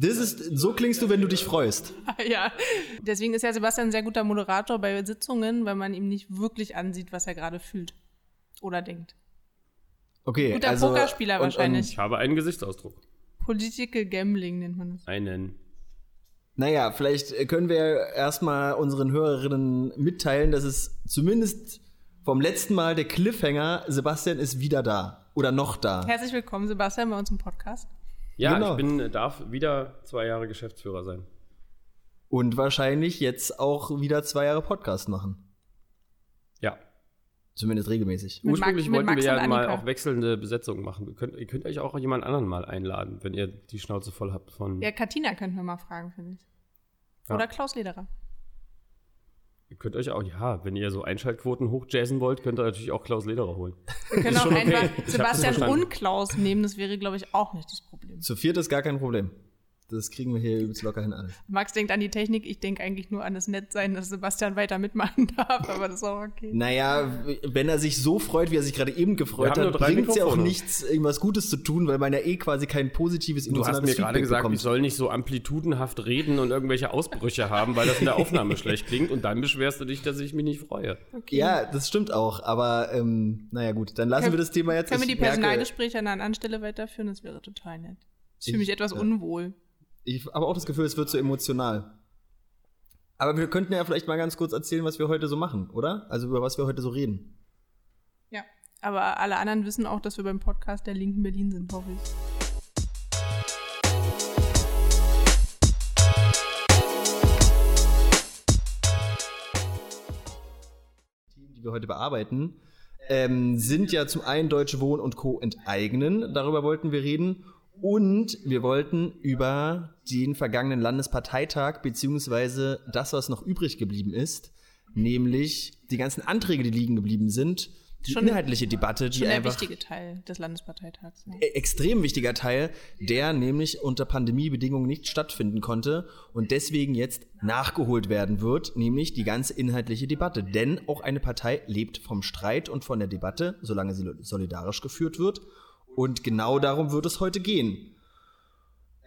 Das ist, so klingst du, wenn du dich freust. ja, deswegen ist ja Sebastian ein sehr guter Moderator bei Sitzungen, weil man ihm nicht wirklich ansieht, was er gerade fühlt oder denkt. Okay, Guter also, Pokerspieler und- wahrscheinlich. Ich habe einen Gesichtsausdruck. Political Gambling nennt man das. Einen. Naja, vielleicht können wir erstmal unseren Hörerinnen mitteilen, dass es zumindest vom letzten Mal der Cliffhanger, Sebastian ist wieder da. Oder noch da. Herzlich willkommen, Sebastian, bei uns im Podcast. Ja, Genau. ich bin, darf wieder zwei Jahre Geschäftsführer sein. Und wahrscheinlich jetzt auch wieder zwei Jahre Podcast machen. Ja. Zumindest regelmäßig. Mit Ursprünglich Max- wollten wir ja mal auch wechselnde Besetzungen machen. Ihr könnt, ihr könnt euch auch jemand anderen mal einladen, wenn ihr die Schnauze voll habt von. Ja, Katina könnten wir mal fragen, finde ich. Ja. Oder Klaus Lederer. Ihr könnt euch auch, ja, wenn ihr so Einschaltquoten hochjazzen wollt, könnt ihr natürlich auch Klaus Lederer holen. Wir können auch okay. einfach Sebastian und Klaus nehmen, das wäre, glaube ich, auch nicht das Problem. Zu viert ist gar kein Problem. Das kriegen wir hier übelst locker hin alles. Max denkt an die Technik, ich denke eigentlich nur an das Nettsein, dass Sebastian weiter mitmachen darf, aber das ist auch okay. Naja, wenn er sich so freut, wie er sich gerade eben gefreut hat, bringt es ja auch nichts, irgendwas Gutes zu tun, weil man ja eh quasi kein positives Du hast mir gerade gesagt, bekommt. ich soll nicht so amplitudenhaft reden und irgendwelche Ausbrüche haben, weil das in der Aufnahme schlecht klingt und dann beschwerst du dich, dass ich mich nicht freue. okay. Ja, das stimmt auch, aber ähm, naja gut, dann lassen Können- wir das Thema jetzt. Können wir die Personalgespräche an einer anderen Stelle weiterführen? Das wäre total nett. Ich fühle mich Ich- etwas ja. unwohl. Ich habe auch das Gefühl, es wird zu emotional. Aber wir könnten ja vielleicht mal ganz kurz erzählen, was wir heute so machen, oder? Also über was wir heute so reden. Ja. Aber alle anderen wissen auch, dass wir beim Podcast der Linken Berlin sind, hoffe ich. Die wir heute bearbeiten, ähm, sind ja zum einen Deutsche Wohnen und Co. enteignen. Darüber wollten wir reden. Und wir wollten über den vergangenen Landesparteitag beziehungsweise das, was noch übrig geblieben ist, nämlich die ganzen Anträge, die liegen geblieben sind, die Schon- inhaltliche Debatte, die Schon der einfach wichtige Teil des Landesparteitags. Ne? e- extrem wichtiger Teil, der nämlich unter Pandemiebedingungen nicht stattfinden konnte und deswegen jetzt nachgeholt werden wird, nämlich die ganze inhaltliche Debatte. Denn auch eine Partei lebt vom Streit und von der Debatte, solange sie solidarisch geführt wird. Und genau darum wird es heute gehen.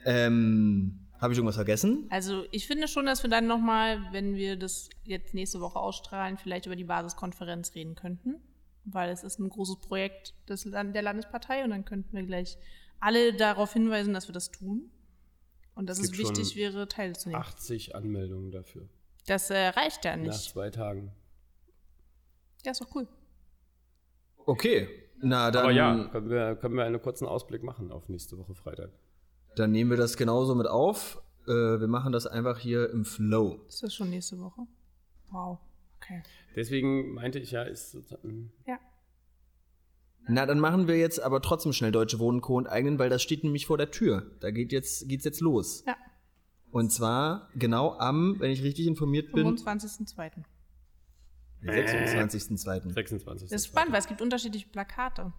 Ähm, habe ich irgendwas vergessen? Also ich finde schon, dass wir dann nochmal, wenn wir das jetzt nächste Woche ausstrahlen, vielleicht über die Basiskonferenz reden könnten. Weil es ist ein großes Projekt des, Land- der Landespartei und dann könnten wir gleich alle darauf hinweisen, dass wir das tun. Und dass Es es, wichtig schon wäre, teilzunehmen. 80 Anmeldungen dafür. Das äh, reicht ja Nach nicht. zwei Tagen. Ja, ist doch cool. Okay. Na, dann, Aber ja, können wir, können wir einen kurzen Ausblick machen auf nächste Woche Freitag. dann nehmen wir das genauso mit auf. Äh, wir machen das einfach hier im Flow. Ist das schon nächste Woche? Wow. Okay. Deswegen meinte ich ja, ist sozusagen- Ja. Na, dann machen wir jetzt aber trotzdem schnell Deutsche Wohnen Co. enteignen, weil das steht nämlich vor der Tür. Da geht jetzt, geht's jetzt los. Ja. Und zwar genau am, wenn ich richtig informiert bin, 25.02. 26.02. 26. Das ist spannend, weil es gibt unterschiedliche Plakate.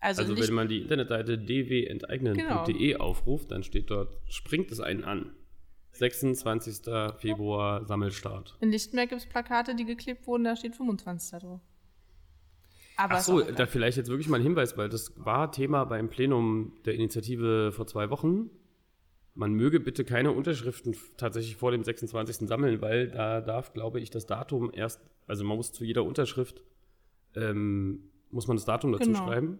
Also, Also wenn man die Internetseite dwenteignen.de Genau. aufruft, dann steht dort, springt es einen an. 26. Februar Sammelstart. in Lichtenberg gibt es Plakate, die geklebt wurden, da steht 25. drauf. Aber Ach so, da vielleicht jetzt wirklich mal ein Hinweis, weil das war Thema beim Plenum der Initiative vor zwei Wochen. Man möge bitte keine Unterschriften tatsächlich vor dem 26. sammeln, weil da darf, glaube ich, das Datum erst, also man muss zu jeder Unterschrift, ähm, muss man das Datum dazu Genau. schreiben.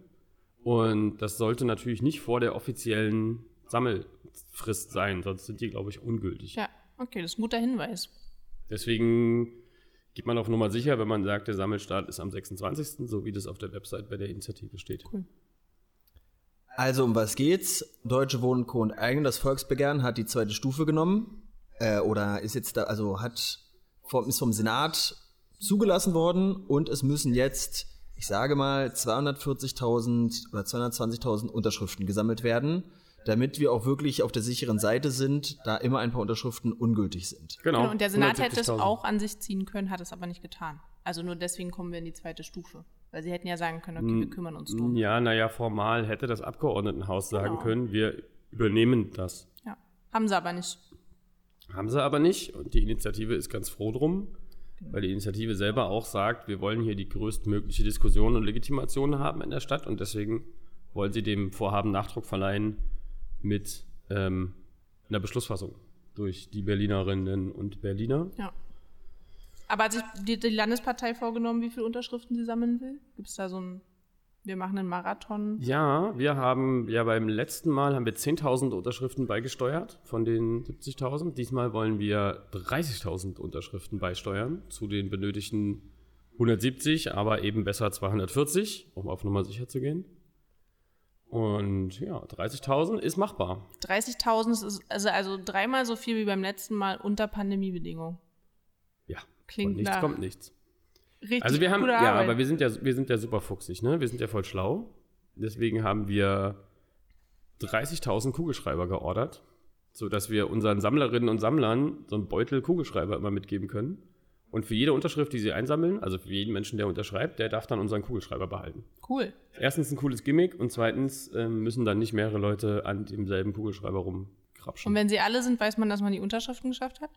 Und das sollte natürlich nicht vor der offiziellen Sammelfrist sein, sonst sind die, glaube ich, ungültig. Ja, okay, das ist ein guter Hinweis. Deswegen geht man auf Nummer sicher, wenn man sagt, der Sammelstart ist am 26., so wie das auf der Website bei der Initiative steht. Cool. Also um was geht's? Deutsche Wohnen Co. enteignen. Das Volksbegehren hat die zweite Stufe genommen. Äh, oder ist jetzt da, also hat vom, ist vom Senat zugelassen worden und es müssen jetzt, ich sage mal, 240.000 oder 220.000 Unterschriften gesammelt werden, damit wir auch wirklich auf der sicheren Seite sind, da immer ein paar Unterschriften ungültig sind. Genau. Genau, und der Senat hätte es 170.000. auch an sich ziehen können, hat es aber nicht getan. Also nur deswegen kommen wir in die zweite Stufe. Weil sie hätten ja sagen können, okay, wir kümmern uns drum. Ja, naja, formal hätte das Abgeordnetenhaus sagen Genau. können, wir übernehmen das. Ja. Haben sie aber nicht. Haben sie aber nicht und die Initiative ist ganz froh drum, weil die Initiative selber auch sagt, wir wollen hier die größtmögliche Diskussion und Legitimation haben in der Stadt und deswegen wollen sie dem Vorhaben Nachdruck verleihen mit ähm, in der Beschlussfassung durch die Berlinerinnen und Berliner. Ja. Aber hat sich die, die Landespartei vorgenommen, wie viele Unterschriften sie sammeln will? Gibt es da so ein, wir machen einen Marathon? Ja, wir haben ja beim letzten Mal haben wir 10.000 Unterschriften beigesteuert von den 70.000. Diesmal wollen wir 30.000 Unterschriften beisteuern zu den benötigten 170, aber eben besser 240, um auf Nummer sicher zu gehen. Und ja, 30.000 ist machbar. 30.000 ist also, also dreimal so viel wie beim letzten Mal unter Pandemiebedingungen. Klingt von nichts nach kommt nichts. Richtig Also wir haben, ja, Arbeit. aber wir sind ja, wir sind ja super fuchsig, ne? Wir sind ja voll schlau. Deswegen haben wir 30.000 Kugelschreiber geordert, sodass wir unseren Sammlerinnen und Sammlern so einen Beutel Kugelschreiber immer mitgeben können. Und für jede Unterschrift, die sie einsammeln, also für jeden Menschen, der unterschreibt, der darf dann unseren Kugelschreiber behalten. Cool. Erstens ein cooles Gimmick und zweitens ähm, müssen dann nicht mehrere Leute an demselben Kugelschreiber Und rumkrapschen. wenn sie alle sind, weiß man, dass man die Unterschriften geschafft hat?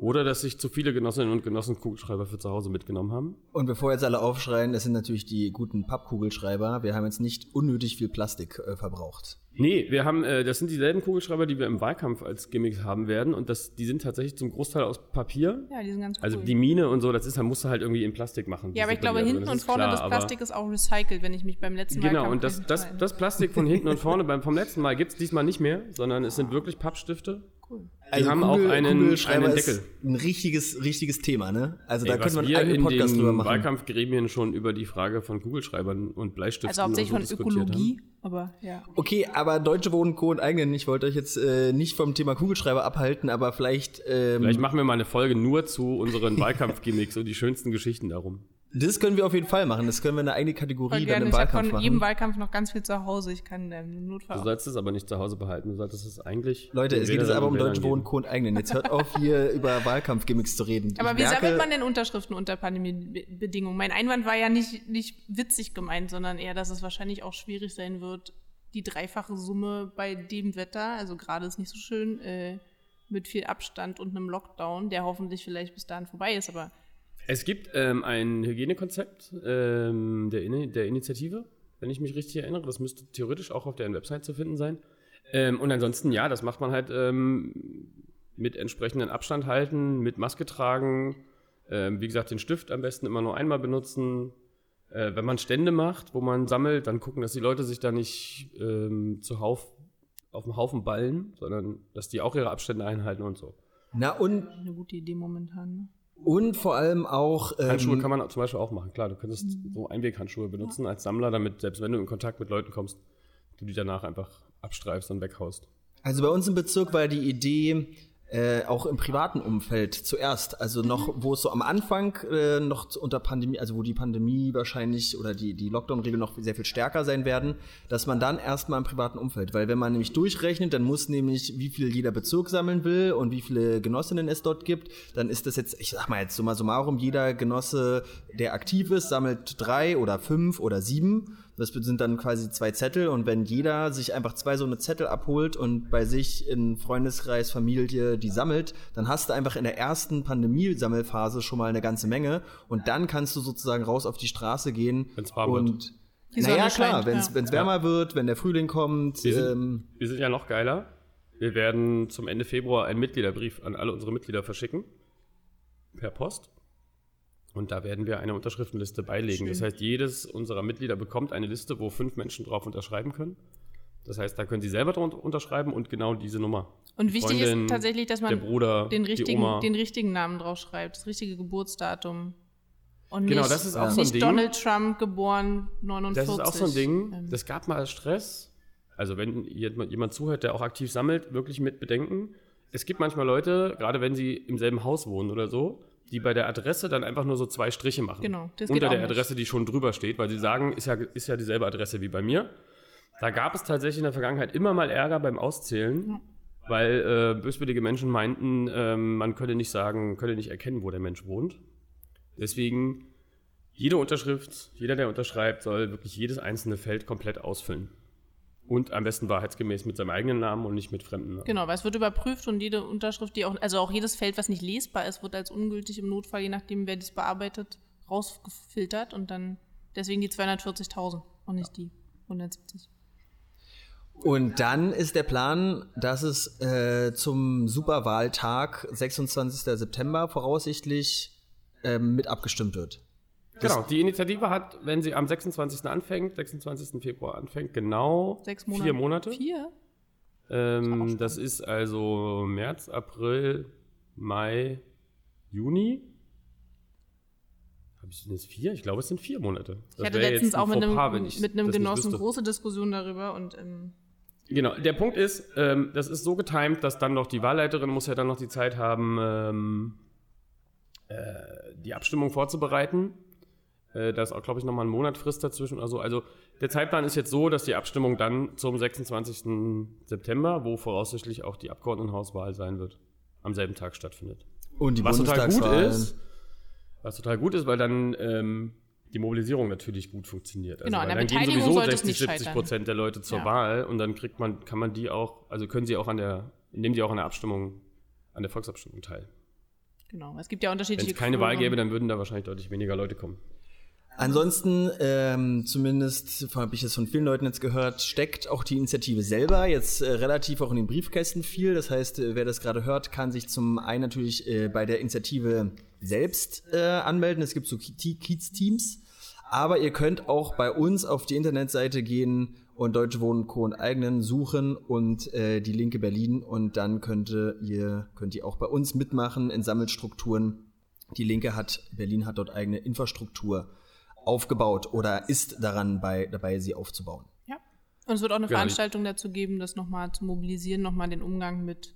Oder dass sich zu viele Genossinnen und Genossen Kugelschreiber für zu Hause mitgenommen haben. Und bevor jetzt alle aufschreien, das sind natürlich die guten Pappkugelschreiber. Wir haben jetzt nicht unnötig viel Plastik äh, verbraucht. Nee, wir haben, äh, das sind dieselben Kugelschreiber, die wir im Wahlkampf als Gimmicks haben werden. Und das, die sind tatsächlich zum Großteil aus Papier. Ja, die sind ganz cool. Also die Mine und so, das ist, da musst du halt irgendwie in Plastik machen. ja, aber ich glaube, hinten Das und vorne klar, das Plastik ist auch recycelt, wenn ich mich beim letzten Mal Genau, und das, das, das Plastik von hinten und vorne beim, vom letzten Mal gibt es diesmal nicht mehr, sondern es sind wirklich Pappstifte. Cool. Die haben auch einen- einen ist Deckel. Ein richtiges, richtiges Thema, ne? Also da Ey, könnte was man wir einen in Podcast drüber den machen. Wahlkampfgremien schon über die Frage von Kugelschreibern und Bleistiften Also hauptsächlich von so diskutiert Ökologie, aber ja. Okay, aber Deutsche Wohnen, Co. und Eigenen, ich wollte euch jetzt äh, nicht vom Thema Kugelschreiber abhalten, aber vielleicht, ähm, Vielleicht machen wir mal eine Folge nur zu unseren Wahlkampfgimmicks und die schönsten Geschichten darum. Das können wir auf jeden Fall machen. Das können wir eine eigene Kategorie dann im Ich habe Wahlkampf von jedem machen. Wahlkampf noch ganz viel zu Hause. Ich kann ähm, im Notfall Du sollst es aber nicht zu Hause behalten, du solltest es eigentlich. Leute, es geht jetzt aber um Deutsche. Wohnen, Co. und Eigenen. Jetzt hört auf, hier über Wahlkampfgimmicks zu reden. Aber Ich wie merke, sammelt man denn Unterschriften unter Pandemiebedingungen? Mein Einwand war ja nicht, nicht witzig gemeint, sondern eher, dass es wahrscheinlich auch schwierig sein wird, die dreifache Summe bei dem Wetter, also gerade ist nicht so schön, äh, mit viel Abstand und einem Lockdown, der hoffentlich vielleicht bis dahin vorbei ist, aber Es gibt ähm, ein Hygienekonzept ähm, der, Ini- der Initiative, wenn ich mich richtig erinnere. Das müsste theoretisch auch auf deren Website zu finden sein. Ähm, und ansonsten, ja, das macht man halt ähm, mit entsprechenden Abstand halten, mit Maske tragen. Ähm, wie gesagt, den Stift am besten immer nur einmal benutzen. Äh, wenn man Stände macht, wo man sammelt, dann gucken, dass die Leute sich da nicht ähm, zuhauf auf dem Haufen ballen, sondern dass die auch ihre Abstände einhalten und so. Na und, eine gute Idee momentan. Und vor allem auch. Ähm, Handschuhe kann man zum Beispiel auch machen. Klar, du könntest so Einweghandschuhe benutzen als Sammler, damit selbst wenn du in Kontakt mit Leuten kommst, du die danach einfach abstreifst und weghaust. Also bei uns im Bezirk war die Idee, äh, auch im privaten Umfeld zuerst, also noch, wo es so am Anfang äh, noch unter Pandemie, also wo die Pandemie wahrscheinlich oder die, die Lockdown-Regeln noch sehr viel stärker sein werden, dass man dann erstmal im privaten Umfeld, weil wenn man nämlich durchrechnet, dann muss nämlich, wie viel jeder Bezirk sammeln will und wie viele Genossinnen es dort gibt, dann ist das jetzt, ich sag mal jetzt summa summarum, jeder Genosse, der aktiv ist, sammelt drei oder fünf oder sieben. Das sind dann quasi zwei Zettel und wenn jeder sich einfach zwei so eine Zettel abholt und bei sich in Freundeskreis, Familie die sammelt, dann hast du einfach in der ersten Pandemie-Sammelphase schon mal eine ganze Menge und dann kannst du sozusagen raus auf die Straße gehen Wenn's warm wird. und Die naja klar, wenn es ja. wenn's wärmer wird, wenn der Frühling kommt, Wir sind, ähm, wir sind ja noch geiler. Wir werden zum Ende Februar einen Mitgliederbrief an alle unsere Mitglieder verschicken. Per Post. Und da werden wir eine Unterschriftenliste beilegen. Das heißt, jedes unserer Mitglieder bekommt eine Liste, wo fünf Menschen drauf unterschreiben können. Das heißt, da können sie selber drunter unterschreiben und genau diese Nummer. Und wichtig Freundin, ist tatsächlich, dass man der Bruder, den, richtigen, den richtigen Namen draufschreibt, das richtige Geburtsdatum. Und Genau, nicht, das ist auch Ja. so ein nicht Ding. Donald Trump geboren 49. Das ist auch so ein Ding, Ähm, das gab mal Stress. Also wenn jemand zuhört, der auch aktiv sammelt, wirklich mit bedenken. Es gibt manchmal Leute, gerade wenn sie im selben Haus wohnen oder so, die bei der Adresse dann einfach nur so zwei Striche machen. Genau, das Unter der nicht. Adresse, die schon drüber steht, weil sie sagen, ist ja, ist ja dieselbe Adresse wie bei mir. Da gab es tatsächlich in der Vergangenheit immer mal Ärger beim Auszählen, weil äh, böswillige Menschen meinten, ähm, man könne nicht sagen, könne nicht erkennen, wo der Mensch wohnt. Deswegen jede Unterschrift, jeder, der unterschreibt, soll wirklich jedes einzelne Feld komplett ausfüllen. Und am besten wahrheitsgemäß mit seinem eigenen Namen und nicht mit fremden Namen. Genau, weil es wird überprüft und jede Unterschrift, die auch, also auch jedes Feld, was nicht lesbar ist, wird als ungültig im Notfall, je nachdem, wer dies bearbeitet, rausgefiltert und dann deswegen die 240.000 und nicht die 170. Und dann ist der Plan, dass es äh, zum Superwahltag, 26. September voraussichtlich, ähm, mit abgestimmt wird. Genau, die Initiative hat, wenn sie am 26. anfängt, 26. Februar anfängt, genau Monate. vier Monate. Vier? Ähm, das ist also März, April, Mai, Juni. Habe ich denn jetzt vier? Ich glaube, es sind vier Monate. Das Ich hatte letztens auch mit einem, ich mit einem das Genossen große Diskussion darüber und ähm, Genau, der Punkt ist, ähm, das ist so getimt, dass dann noch die Wahlleiterin muss ja dann noch die Zeit haben, ähm, äh, die Abstimmung vorzubereiten. Äh, da ist auch, glaube ich, nochmal ein Monat Frist dazwischen oder so. Also der Zeitplan ist jetzt so, dass die Abstimmung dann zum 26. September, wo voraussichtlich auch die Abgeordnetenhauswahl sein wird, am selben Tag stattfindet. Und die Was total gut ist, was total gut ist, weil dann ähm, die Mobilisierung natürlich gut funktioniert. Also, Genau, dann gehen sowieso sollte es 60, nicht 70 scheitern. Prozent der Leute zur Ja. Wahl und dann kriegt man, kann man die auch, also können sie auch an der, nehmen die auch an der Abstimmung, an der Volksabstimmung teil. genau. Es gibt ja Wenn unterschiedliche es keine Wahl gäbe, dann würden da wahrscheinlich deutlich weniger Leute kommen. Ansonsten, ähm, zumindest habe ich es von vielen Leuten jetzt gehört, steckt auch die Initiative selber jetzt äh, relativ auch in den Briefkästen viel. Das heißt, äh, wer das gerade hört, kann sich zum einen natürlich äh, bei der Initiative selbst äh, anmelden. Es gibt so Ki- Kiez-Teams. Aber ihr könnt auch bei uns auf die Internetseite gehen und Deutsche Wohnen Co. und Eigenen suchen und äh, die Linke Berlin und dann könnt ihr, könnt ihr auch bei uns mitmachen in Sammelstrukturen. Die Linke hat, Berlin hat dort eigene Infrastruktur aufgebaut oder ist daran bei, dabei, sie aufzubauen. Ja. Und es wird auch eine Genau, die- Veranstaltung dazu geben, das nochmal zu mobilisieren, nochmal den Umgang mit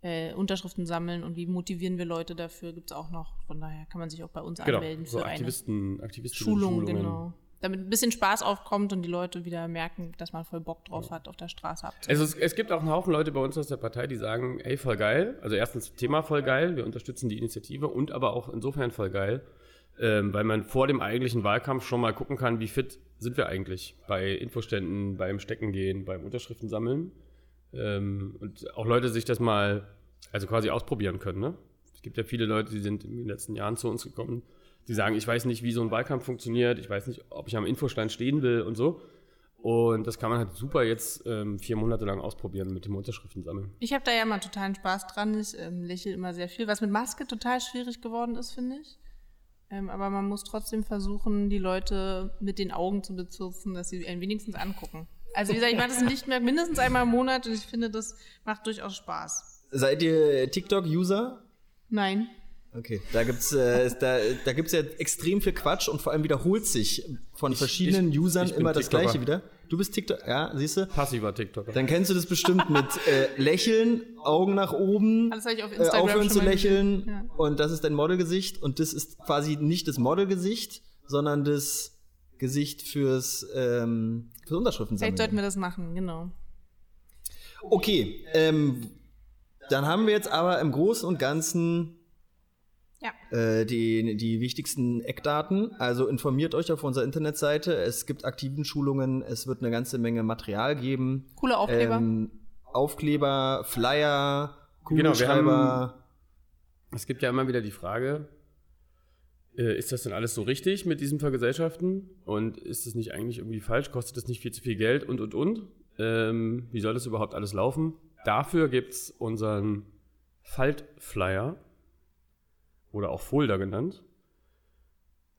äh, Unterschriften sammeln und wie motivieren wir Leute dafür, gibt es auch noch. Von daher kann man sich auch bei uns Genau, anmelden so für eine Aktivisten, Aktivisten Schulung, genau. Damit ein bisschen Spaß aufkommt und die Leute wieder merken, dass man voll Bock drauf hat, auf der Straße abzuhängen. Also es, es gibt auch einen Haufen Leute bei uns aus der Partei, die sagen, ey, voll geil. Also erstens Thema voll geil, wir unterstützen die Initiative und aber auch insofern voll geil, ähm, weil man vor dem eigentlichen Wahlkampf schon mal gucken kann, wie fit sind wir eigentlich bei Infoständen, beim Steckengehen, beim Unterschriften sammeln. Ähm, und auch Leute sich das mal, also quasi ausprobieren können. Ne? Es gibt ja viele Leute, die sind in den letzten Jahren zu uns gekommen, die sagen, ich weiß nicht, wie so ein Wahlkampf funktioniert, ich weiß nicht, ob ich am Infostand stehen will und so. Und das kann man halt super jetzt ähm, vier Monate lang ausprobieren mit dem Unterschriften sammeln. Ich habe da ja mal totalen Spaß dran. Ich ähm, lächle immer sehr viel, was mit Maske total schwierig geworden ist, finde ich. Ähm, aber man muss trotzdem versuchen, die Leute mit den Augen zu bezirzen, dass sie einen wenigstens angucken. Also wie gesagt, ich mache das nicht mehr mindestens einmal im Monat und ich finde, das macht durchaus Spaß. Seid ihr TikTok-User? Nein. Okay, da gibt's äh, da, da gibt's ja extrem viel Quatsch und vor allem wiederholt sich von verschiedenen ich- Usern ich immer das gleiche wieder. Du bist TikTok, ja, siehst du? Passiver TikToker. Dann kennst du das bestimmt mit äh, Lächeln, Augen nach oben, Alles habe ich auf äh, Instagram aufhören schon zu lächeln. Ja. und das ist dein Modelgesicht und das ist quasi nicht das Modelgesicht, sondern das Gesicht fürs, ähm, fürs Unterschriften Vielleicht sollten wir das machen, genau. Okay, ähm, dann haben wir jetzt aber im Großen und Ganzen Ja. äh, die, die wichtigsten Eckdaten. Also informiert euch auf unserer Internetseite. Es gibt aktiven Schulungen. Es wird eine ganze Menge Material geben. Coole Aufkleber. Ähm, Aufkleber, Flyer, Genau, wir Kugelschreiber. Es gibt ja immer wieder die Frage, äh, ist das denn alles so richtig mit diesem Vergesellschaften? Und ist das nicht eigentlich irgendwie falsch? Kostet das nicht viel zu viel Geld? Und, und, und? Ähm, wie soll das überhaupt alles laufen? Dafür gibt es unseren Faltflyer oder auch Folder genannt.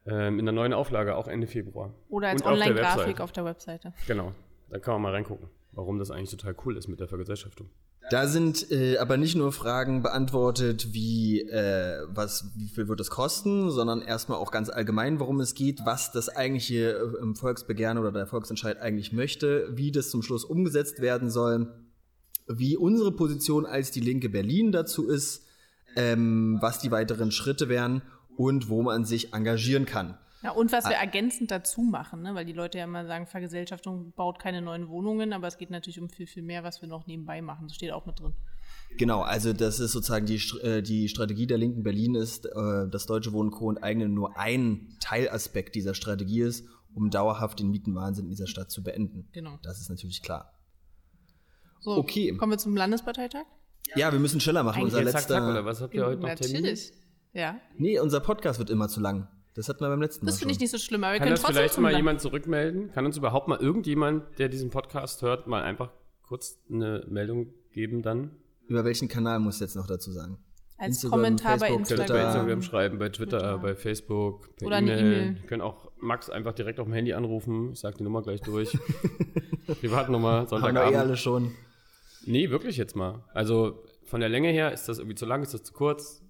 Ähm, in der neuen Auflage, auch Ende Februar. Oder als Und auf der Online-Grafik Webseite. auf der Webseite. Genau, da kann man mal reingucken, warum das eigentlich total cool ist mit der Vergesellschaftung. Da sind äh, aber nicht nur Fragen beantwortet, wie äh, was, wie viel wird es kosten, sondern erstmal auch ganz allgemein, worum es geht, was das eigentliche äh, im Volksbegehren oder der Volksentscheid eigentlich möchte, wie das zum Schluss umgesetzt werden soll, wie unsere Position als die Linke Berlin dazu ist, ähm, was die weiteren Schritte wären und wo man sich engagieren kann. Ja, und was wir Ah. ergänzend dazu machen, ne? weil die Leute ja immer sagen, Vergesellschaftung baut keine neuen Wohnungen, aber es geht natürlich um viel, viel mehr, was wir noch nebenbei machen. Das steht auch mit drin. Genau, also das ist sozusagen die, äh, die Strategie der Linken Berlin ist, äh, dass Deutsche Wohnen Co. und Eigene nur ein Teilaspekt dieser Strategie ist, um dauerhaft den Mietenwahnsinn in dieser Stadt zu beenden. Genau. Das ist natürlich klar. So, Okay. Kommen wir zum Landesparteitag? Ja, wir müssen schneller machen. Eigentlich Unser Zack, zack, oder letzter. was habt ihr heute noch Termin? Natürlich. Ja. Nee, unser Podcast wird immer zu lang. Das hatten wir beim letzten Mal. Das finde ich nicht so schlimm, aber wir Kann können das trotzdem vielleicht mal jemand zurückmelden? Kann uns überhaupt mal irgendjemand, der diesen Podcast hört, mal einfach kurz eine Meldung geben dann. Über welchen Kanal muss ich jetzt noch dazu sagen? Als Instagram, Kommentar bei Facebook, bei Twitter. Instagram schreiben, bei Twitter, Twitter. bei Facebook, per Oder eine E-Mail. Ihr könnt auch Max einfach direkt auf dem Handy anrufen. Ich sag die Nummer gleich durch. Privatnummer, Haben wir eh Sonntagabend. alle schon. Nee, wirklich jetzt mal. Also von der Länge her, ist das irgendwie zu lang, ist das zu kurz?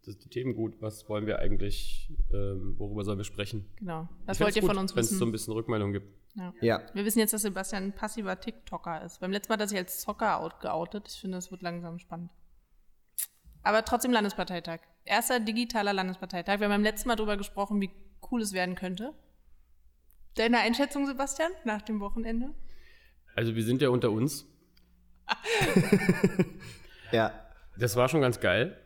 Das ist die Themen gut. Was wollen wir eigentlich, ähm, worüber sollen wir sprechen? Genau. Das Ich wollt ihr fänd's von gut, uns Wenn es wissen. so ein bisschen Rückmeldung gibt. ja. Ja. Wir wissen jetzt, dass Sebastian ein passiver TikToker ist. Beim letzten Mal hat er sich als Zocker out geoutet. Ich finde, es wird langsam spannend. Aber trotzdem Landesparteitag. Erster digitaler Landesparteitag. Wir haben beim letzten Mal darüber gesprochen, wie cool es werden könnte. Deine Einschätzung, Sebastian, nach dem Wochenende? Also wir sind ja unter uns. Ja. Das war schon ganz geil.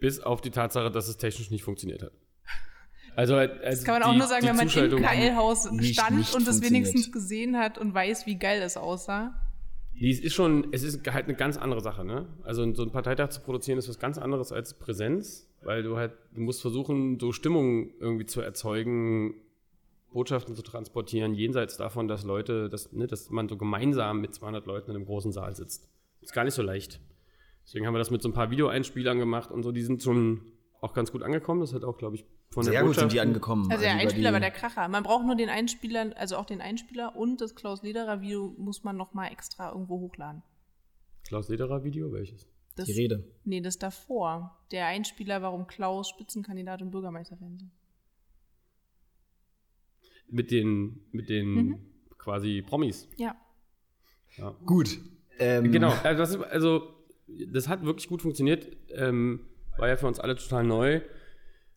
Bis auf die Tatsache, dass es technisch nicht funktioniert hat. Also, also Das kann man auch die, nur sagen, wenn man im KL-Haus stand nicht und das funktioniert. wenigstens gesehen hat und weiß, wie geil es aussah. Die ist schon, es ist halt eine ganz andere Sache, ne? Also so ein Parteitag zu produzieren ist was ganz anderes als Präsenz, weil du halt, du musst versuchen, so Stimmung irgendwie zu erzeugen, Botschaften zu transportieren, jenseits davon, dass Leute, dass, ne, dass man so gemeinsam mit 200 Leuten in einem großen Saal sitzt. Ist gar nicht so leicht. Deswegen haben wir das mit so ein paar Videoeinspielern gemacht und so, die sind schon auch ganz gut angekommen. Das hat auch, glaube ich, von der Sehr gut sind die angekommen. Also der über Einspieler war der Kracher. Man braucht nur den Einspieler, also auch den Einspieler und das Klaus Lederer Video muss man noch mal extra irgendwo hochladen. Klaus Lederer Video, welches? Das, Die Rede. Nee, das davor. Der Einspieler, warum Klaus Spitzenkandidat und Bürgermeister werden soll. Mit den, mit den Mhm. quasi Promis. Ja. Ja. Gut. Ähm, Genau, also das, ist, also das hat wirklich gut funktioniert. Ähm, war ja für uns alle total neu.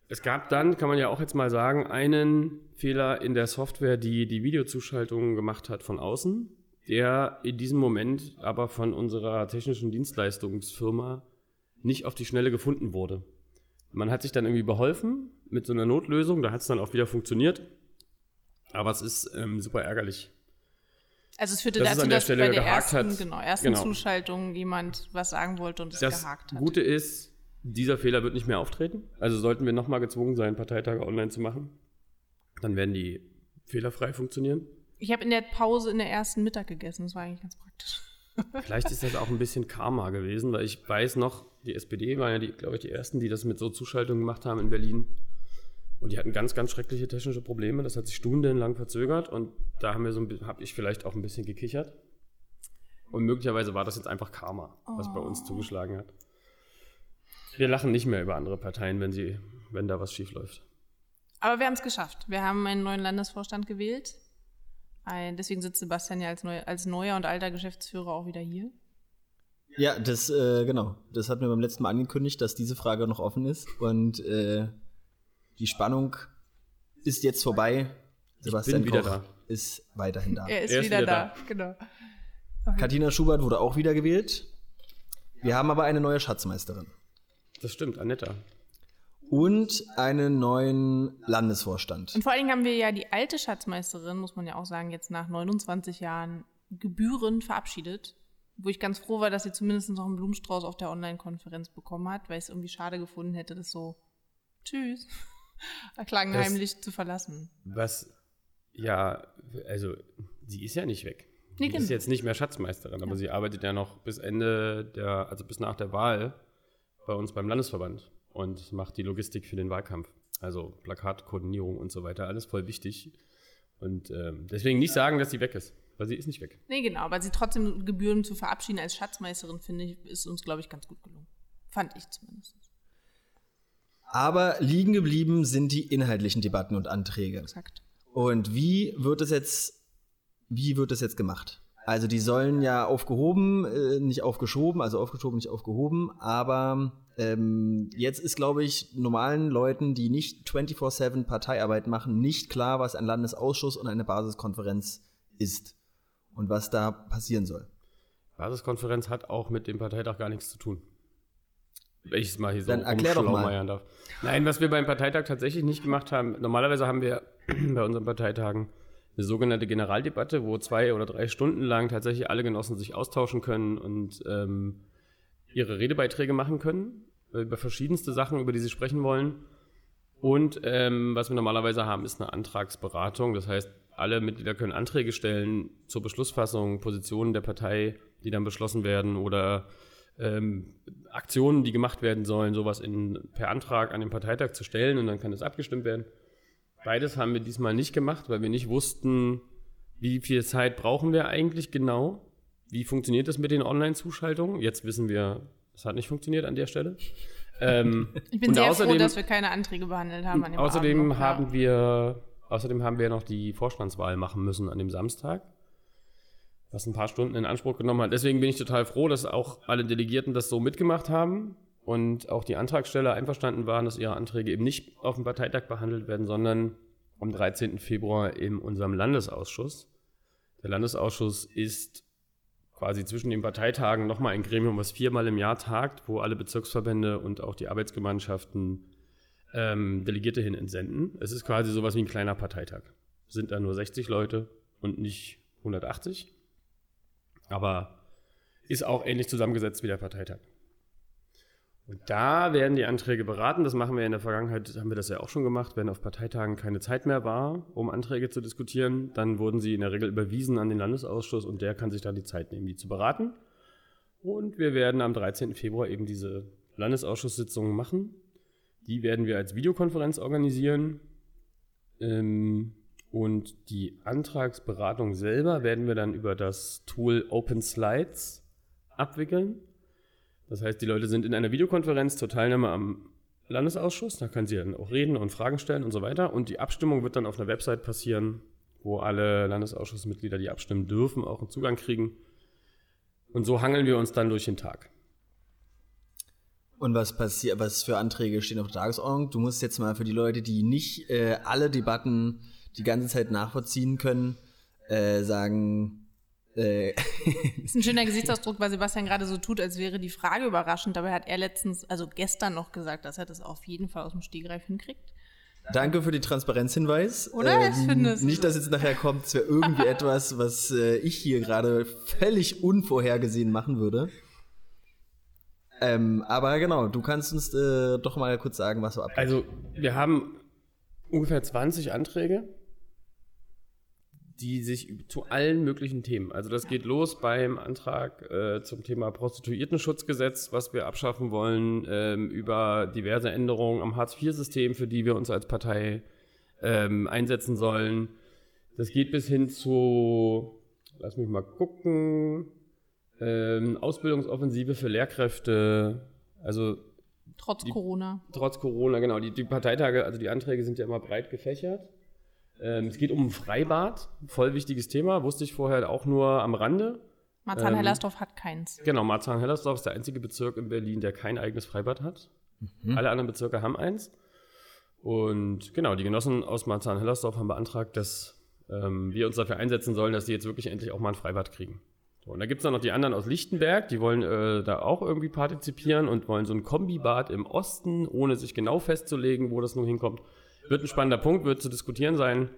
Es gab dann, kann man ja auch jetzt mal sagen, einen Fehler in der Software, die die Videozuschaltung gemacht hat von außen, der in diesem Moment aber von unserer technischen Dienstleistungsfirma nicht auf die Schnelle gefunden wurde. Man hat sich dann irgendwie beholfen mit so einer Notlösung, da hat es dann auch wieder funktioniert. Aber es ist ähm, super ärgerlich. Also es führte Dass es dazu, an der dass Stelle bei der gehakt ersten, hat. genau, ersten Genau. Zuschaltung jemand was sagen wollte und es Das gehakt hat. Gute ist, dieser Fehler wird nicht mehr auftreten. Also sollten wir nochmal gezwungen sein, Parteitage online zu machen, dann werden die fehlerfrei funktionieren. Ich habe in der Pause in der ersten Mittag gegessen. Das war eigentlich ganz praktisch. Vielleicht ist das auch ein bisschen Karma gewesen, weil ich weiß noch, die SPD waren ja, die, glaube ich, die ersten, die das mit so Zuschaltungen gemacht haben in Berlin. Und die hatten ganz, ganz schreckliche technische Probleme. Das hat sich stundenlang verzögert und da haben wir so habe ich vielleicht auch ein bisschen gekichert. Und möglicherweise war das jetzt einfach Karma, was bei uns zugeschlagen hat. Wir lachen nicht mehr über andere Parteien, wenn sie, wenn da was schief läuft. Aber wir haben es geschafft. Wir haben einen neuen Landesvorstand gewählt. Ein, deswegen sitzt Sebastian ja als, neu, als neuer und alter Geschäftsführer auch wieder hier. Ja, das, äh, genau. Das hatten wir beim letzten Mal angekündigt, dass diese Frage noch offen ist. Und äh, die Spannung ist jetzt vorbei. Sebastian wieder Koch da. ist weiterhin da. Er ist, Er ist wieder, wieder da. da. Genau. Katina Schubert wurde auch wieder gewählt. Wir haben aber eine neue Schatzmeisterin. Das stimmt, Anetta. Und einen neuen Landesvorstand. Und vor allen Dingen haben wir ja die alte Schatzmeisterin, muss man ja auch sagen, jetzt nach 29 Jahren gebührend verabschiedet. Wo ich ganz froh war, dass sie zumindest noch einen Blumenstrauß auf der Online-Konferenz bekommen hat, weil ich es irgendwie schade gefunden hätte, das so Tschüss. Erklagenheimlich Das- zu verlassen. Was, ja, also, sie ist ja nicht weg. Nee, sie genau. ist jetzt nicht mehr Schatzmeisterin, aber sie arbeitet ja noch bis Ende der, also bis nach der Wahl bei uns beim Landesverband und macht die Logistik für den Wahlkampf. Also Plakatkoordinierung und so weiter, alles voll wichtig. Und ähm, deswegen nicht sagen, dass sie weg ist, weil sie ist nicht weg. Nee, genau, aber sie trotzdem gebührend zu verabschieden als Schatzmeisterin, finde ich, ist uns, glaube ich, ganz gut gelungen. Fand ich zumindest. Aber liegen geblieben sind die inhaltlichen Debatten und Anträge. Exakt. Und wie wird es jetzt, wie wird es jetzt gemacht? Also die sollen ja aufgehoben, äh, nicht aufgeschoben, also aufgeschoben, nicht aufgehoben, aber ähm, jetzt ist, glaube ich, normalen Leuten, die nicht 24-7 Parteiarbeit machen, nicht klar, was ein Landesausschuss und eine Basiskonferenz ist und was da passieren soll. Basiskonferenz hat auch mit dem Parteitag gar nichts zu tun. Wenn ich es mal hier so Dann erklär doch mal. rumschlaumeiern darf. Nein, was wir beim Parteitag tatsächlich nicht gemacht haben, normalerweise haben wir bei unseren Parteitagen eine sogenannte Generaldebatte, wo zwei oder drei Stunden lang tatsächlich alle Genossen sich austauschen können und ähm, ihre Redebeiträge machen können äh, über verschiedenste Sachen, über die sie sprechen wollen. Und ähm, was wir normalerweise haben, ist eine Antragsberatung. Das heißt, alle Mitglieder können Anträge stellen zur Beschlussfassung, Positionen der Partei, die dann beschlossen werden oder ähm, Aktionen, die gemacht werden sollen, sowas in, per Antrag an den Parteitag zu stellen und dann kann es abgestimmt werden. Beides haben wir diesmal nicht gemacht, weil wir nicht wussten, wie viel Zeit brauchen wir eigentlich genau. Wie funktioniert das mit den Online-Zuschaltungen? Jetzt wissen wir, es hat nicht funktioniert an der Stelle. Ähm, ich bin sehr außerdem, froh, dass wir keine Anträge behandelt haben. An dem außerdem Abend haben wir, außerdem haben wir noch die Vorstandswahl machen müssen an dem Samstag, was ein paar Stunden in Anspruch genommen hat. Deswegen bin ich total froh, dass auch alle Delegierten das so mitgemacht haben und auch die Antragsteller einverstanden waren, dass ihre Anträge eben nicht auf dem Parteitag behandelt werden, sondern am 13. Februar in unserem Landesausschuss. Der Landesausschuss ist quasi zwischen den Parteitagen nochmal ein Gremium, was viermal im Jahr tagt, wo alle Bezirksverbände und auch die Arbeitsgemeinschaften ähm, Delegierte hin entsenden. Es ist quasi sowas wie ein kleiner Parteitag. Sind da nur 60 Leute und nicht 180. Aber ist auch ähnlich zusammengesetzt wie der Parteitag. Und da werden die Anträge beraten. Das machen wir in der Vergangenheit, haben wir das ja auch schon gemacht. Wenn auf Parteitagen keine Zeit mehr war, um Anträge zu diskutieren, dann wurden sie in der Regel überwiesen an den Landesausschuss und der kann sich dann die Zeit nehmen, die zu beraten. Und wir werden am 13. Februar eben diese Landesausschusssitzungen machen. Die werden wir als Videokonferenz organisieren. Ähm, und die Antragsberatung selber werden wir dann über das Tool Open Slides abwickeln. Das heißt, die Leute sind in einer Videokonferenz zur Teilnahme am Landesausschuss. Da können sie dann auch reden und Fragen stellen und so weiter. Und die Abstimmung wird dann auf einer Website passieren, wo alle Landesausschussmitglieder, die abstimmen dürfen, auch einen Zugang kriegen. Und so hangeln wir uns dann durch den Tag. Und was passiert, was für Anträge stehen auf der Tagesordnung? Du musst jetzt mal für die Leute, die nicht äh, alle Debatten die ganze Zeit nachvollziehen können, äh, sagen, äh. ist ein schöner Gesichtsausdruck, weil Sebastian gerade so tut, als wäre die Frage überraschend. Dabei hat er letztens, also gestern noch gesagt, dass er das auf jeden Fall aus dem Stegreif hinkriegt. Danke für den Transparenzhinweis. Oder? Ähm, ich finde es. Nicht, dass jetzt nachher kommt, es wäre irgendwie etwas, was äh, ich hier gerade völlig unvorhergesehen machen würde. Ähm, aber genau, du kannst uns äh, doch mal kurz sagen, was so abgeht. Also, wir haben ungefähr 20 Anträge die sich zu allen möglichen Themen. Also das geht los beim Antrag äh, zum Thema Prostituiertenschutzgesetz, was wir abschaffen wollen, ähm, über diverse Änderungen am Hartz-IV-System, für die wir uns als Partei ähm, einsetzen sollen. Das geht bis hin zu, lass mich mal gucken, ähm, Ausbildungsoffensive für Lehrkräfte. Also trotz die, Corona. Trotz Corona, genau. Die, die Parteitage, also die Anträge sind ja immer breit gefächert. Ähm, es geht um ein Freibad, voll wichtiges Thema, wusste ich vorher auch nur am Rande. Marzahn-Hellersdorf ähm, hat keins. Genau, Marzahn-Hellersdorf ist der einzige Bezirk in Berlin, der kein eigenes Freibad hat. Mhm. Alle anderen Bezirke haben eins. Und genau, die Genossen aus Marzahn-Hellersdorf haben beantragt, dass ähm, wir uns dafür einsetzen sollen, dass die jetzt wirklich endlich auch mal ein Freibad kriegen. So, und da gibt es dann noch die anderen aus Lichtenberg, die wollen äh, da auch irgendwie partizipieren und wollen so ein Kombibad im Osten, ohne sich genau festzulegen, wo das nun hinkommt. Wird ein spannender Punkt, wird zu diskutieren sein.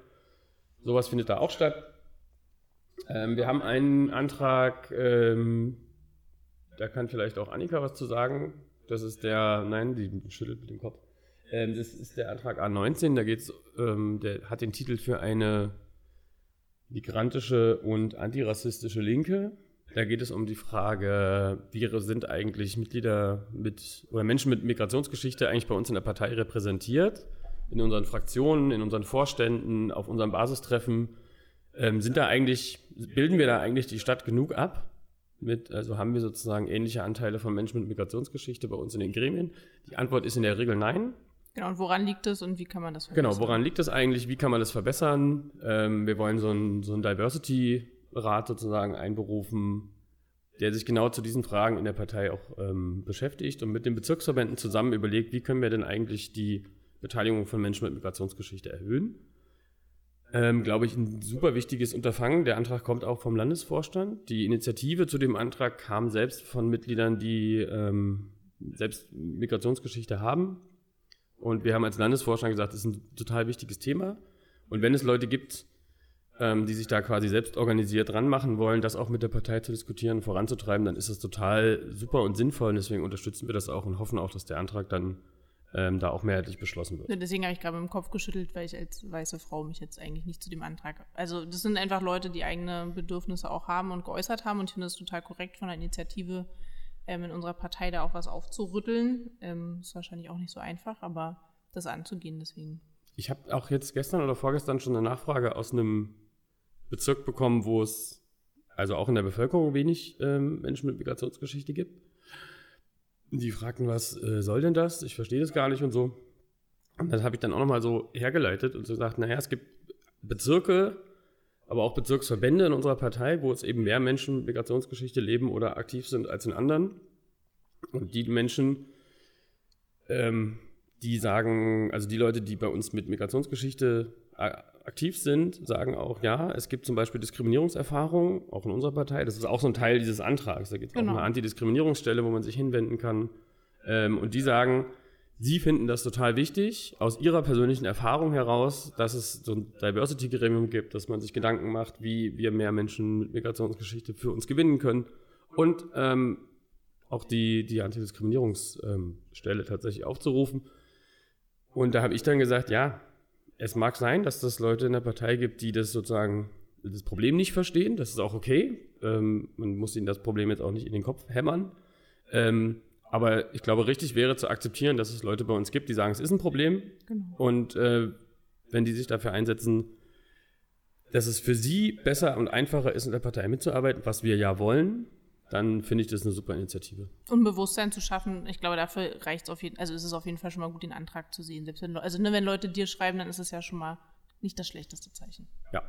Sowas findet da auch statt. Ähm, wir haben einen Antrag, ähm, da kann vielleicht auch Annika was zu sagen. Das ist der, nein, die schüttelt mit dem Kopf. Ähm, das ist der Antrag A19, da geht's, ähm, der hat den Titel für eine migrantische und antirassistische Linke. Da geht es um die Frage, wie sind eigentlich Mitglieder mit oder Menschen mit Migrationsgeschichte eigentlich bei uns in der Partei repräsentiert? In unseren Fraktionen, in unseren Vorständen, auf unseren Basistreffen, ähm, sind da eigentlich, bilden wir da eigentlich die Stadt genug ab? Mit, also haben wir sozusagen ähnliche Anteile von Menschen mit Migrationsgeschichte bei uns in den Gremien? Die Antwort ist in der Regel nein. Genau, und woran liegt es und wie kann man das verbessern? Genau, woran liegt es eigentlich? Wie kann man das verbessern? Ähm, wir wollen so einen so Diversity-Rat sozusagen einberufen, der sich genau zu diesen Fragen in der Partei auch ähm, beschäftigt und mit den Bezirksverbänden zusammen überlegt, wie können wir denn eigentlich die Beteiligung von Menschen mit Migrationsgeschichte erhöhen. Ähm, glaube ich, ein super wichtiges Unterfangen. Der Antrag kommt auch vom Landesvorstand. Die Initiative zu dem Antrag kam selbst von Mitgliedern, die ähm, selbst Migrationsgeschichte haben. Und wir haben als Landesvorstand gesagt, das ist ein total wichtiges Thema. Und wenn es Leute gibt, ähm, die sich da quasi selbst organisiert ranmachen wollen, das auch mit der Partei zu diskutieren, voranzutreiben, dann ist das total super und sinnvoll. Und deswegen unterstützen wir das auch und hoffen auch, dass der Antrag dann ähm, da auch mehrheitlich beschlossen wird. Deswegen habe ich gerade mit dem Kopf geschüttelt, weil ich als weiße Frau mich jetzt eigentlich nicht zu dem Antrag. Also das sind einfach Leute, die eigene Bedürfnisse auch haben und geäußert haben und ich finde es total korrekt von der Initiative ähm, in unserer Partei da auch was aufzurütteln. Ähm, ist wahrscheinlich auch nicht so einfach, aber das anzugehen, deswegen. Ich habe auch jetzt gestern oder vorgestern schon eine Nachfrage aus einem Bezirk bekommen, wo es also auch in der Bevölkerung wenig ähm, Menschen mit Migrationsgeschichte gibt. Die fragten, was äh, soll denn das? Ich verstehe das gar nicht und so. Und das habe ich dann auch nochmal so hergeleitet und so gesagt, naja, es gibt Bezirke, aber auch Bezirksverbände in unserer Partei, wo es eben mehr Menschen Migrationsgeschichte leben oder aktiv sind als in anderen. Und die Menschen, ähm, die sagen, also die Leute, die bei uns mit Migrationsgeschichte aktiv sind, sagen auch, ja, es gibt zum Beispiel Diskriminierungserfahrungen, auch in unserer Partei. Das ist auch so ein Teil dieses Antrags. Da gibt es genau. auch eine Antidiskriminierungsstelle, wo man sich hinwenden kann. Ähm, und die sagen, sie finden das total wichtig, aus ihrer persönlichen Erfahrung heraus, dass es so ein Diversity-Gremium gibt, dass man sich Gedanken macht, wie wir mehr Menschen mit Migrationsgeschichte für uns gewinnen können. Und ähm, auch die, die Antidiskriminierungsstelle tatsächlich aufzurufen. Und da habe ich dann gesagt, ja, es mag sein, dass es Leute in der Partei gibt, die das sozusagen das Problem nicht verstehen. Das ist auch okay. Ähm, man muss ihnen das Problem jetzt auch nicht in den Kopf hämmern. Ähm, aber ich glaube, richtig wäre zu akzeptieren, dass es Leute bei uns gibt, die sagen, es ist ein Problem. Genau. Und äh, wenn die sich dafür einsetzen, dass es für sie besser und einfacher ist, in der Partei mitzuarbeiten, was wir ja wollen, dann finde ich das eine super Initiative. Und Bewusstsein zu schaffen, ich glaube, dafür reicht es auf jeden also ist es auf jeden Fall schon mal gut, den Antrag zu sehen. Selbst wenn, also ne, wenn Leute dir schreiben, dann ist es ja schon mal nicht das schlechteste Zeichen. Ja.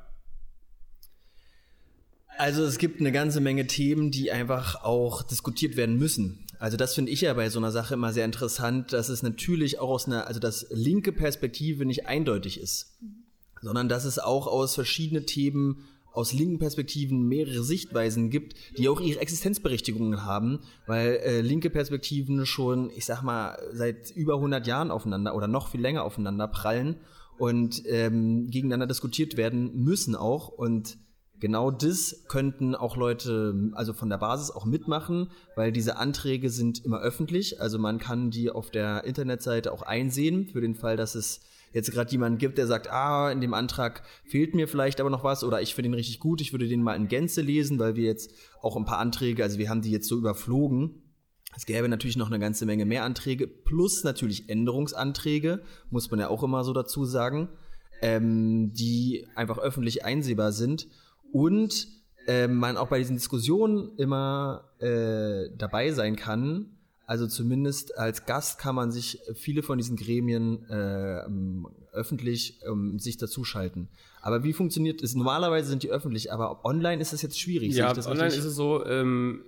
Also es gibt eine ganze Menge Themen, die einfach auch diskutiert werden müssen. Also das finde ich ja bei so einer Sache immer sehr interessant, dass es natürlich auch aus einer, also dass linke Perspektive nicht eindeutig ist, mhm. sondern dass es auch aus verschiedenen Themen aus linken Perspektiven mehrere Sichtweisen gibt, die auch ihre Existenzberechtigungen haben, weil äh, linke Perspektiven schon, ich sag mal, seit über 100 Jahren aufeinander oder noch viel länger aufeinander prallen und ähm, gegeneinander diskutiert werden müssen auch und Genau das könnten auch Leute, also von der Basis auch mitmachen, weil diese Anträge sind immer öffentlich. Also man kann die auf der Internetseite auch einsehen, für den Fall, dass es jetzt gerade jemanden gibt, der sagt, ah, in dem Antrag fehlt mir vielleicht aber noch was oder ich finde ihn richtig gut, ich würde den mal in Gänze lesen, weil wir jetzt auch ein paar Anträge, also wir haben die jetzt so überflogen. Es gäbe natürlich noch eine ganze Menge mehr Anträge, plus natürlich Änderungsanträge, muss man ja auch immer so dazu sagen, ähm, die einfach öffentlich einsehbar sind und äh, man auch bei diesen Diskussionen immer äh, dabei sein kann, also zumindest als Gast kann man sich viele von diesen Gremien äh, öffentlich ähm, sich dazuschalten. Aber wie funktioniert es? Normalerweise sind die öffentlich, aber online ist es jetzt schwierig. Ja, online ist es so, ähm,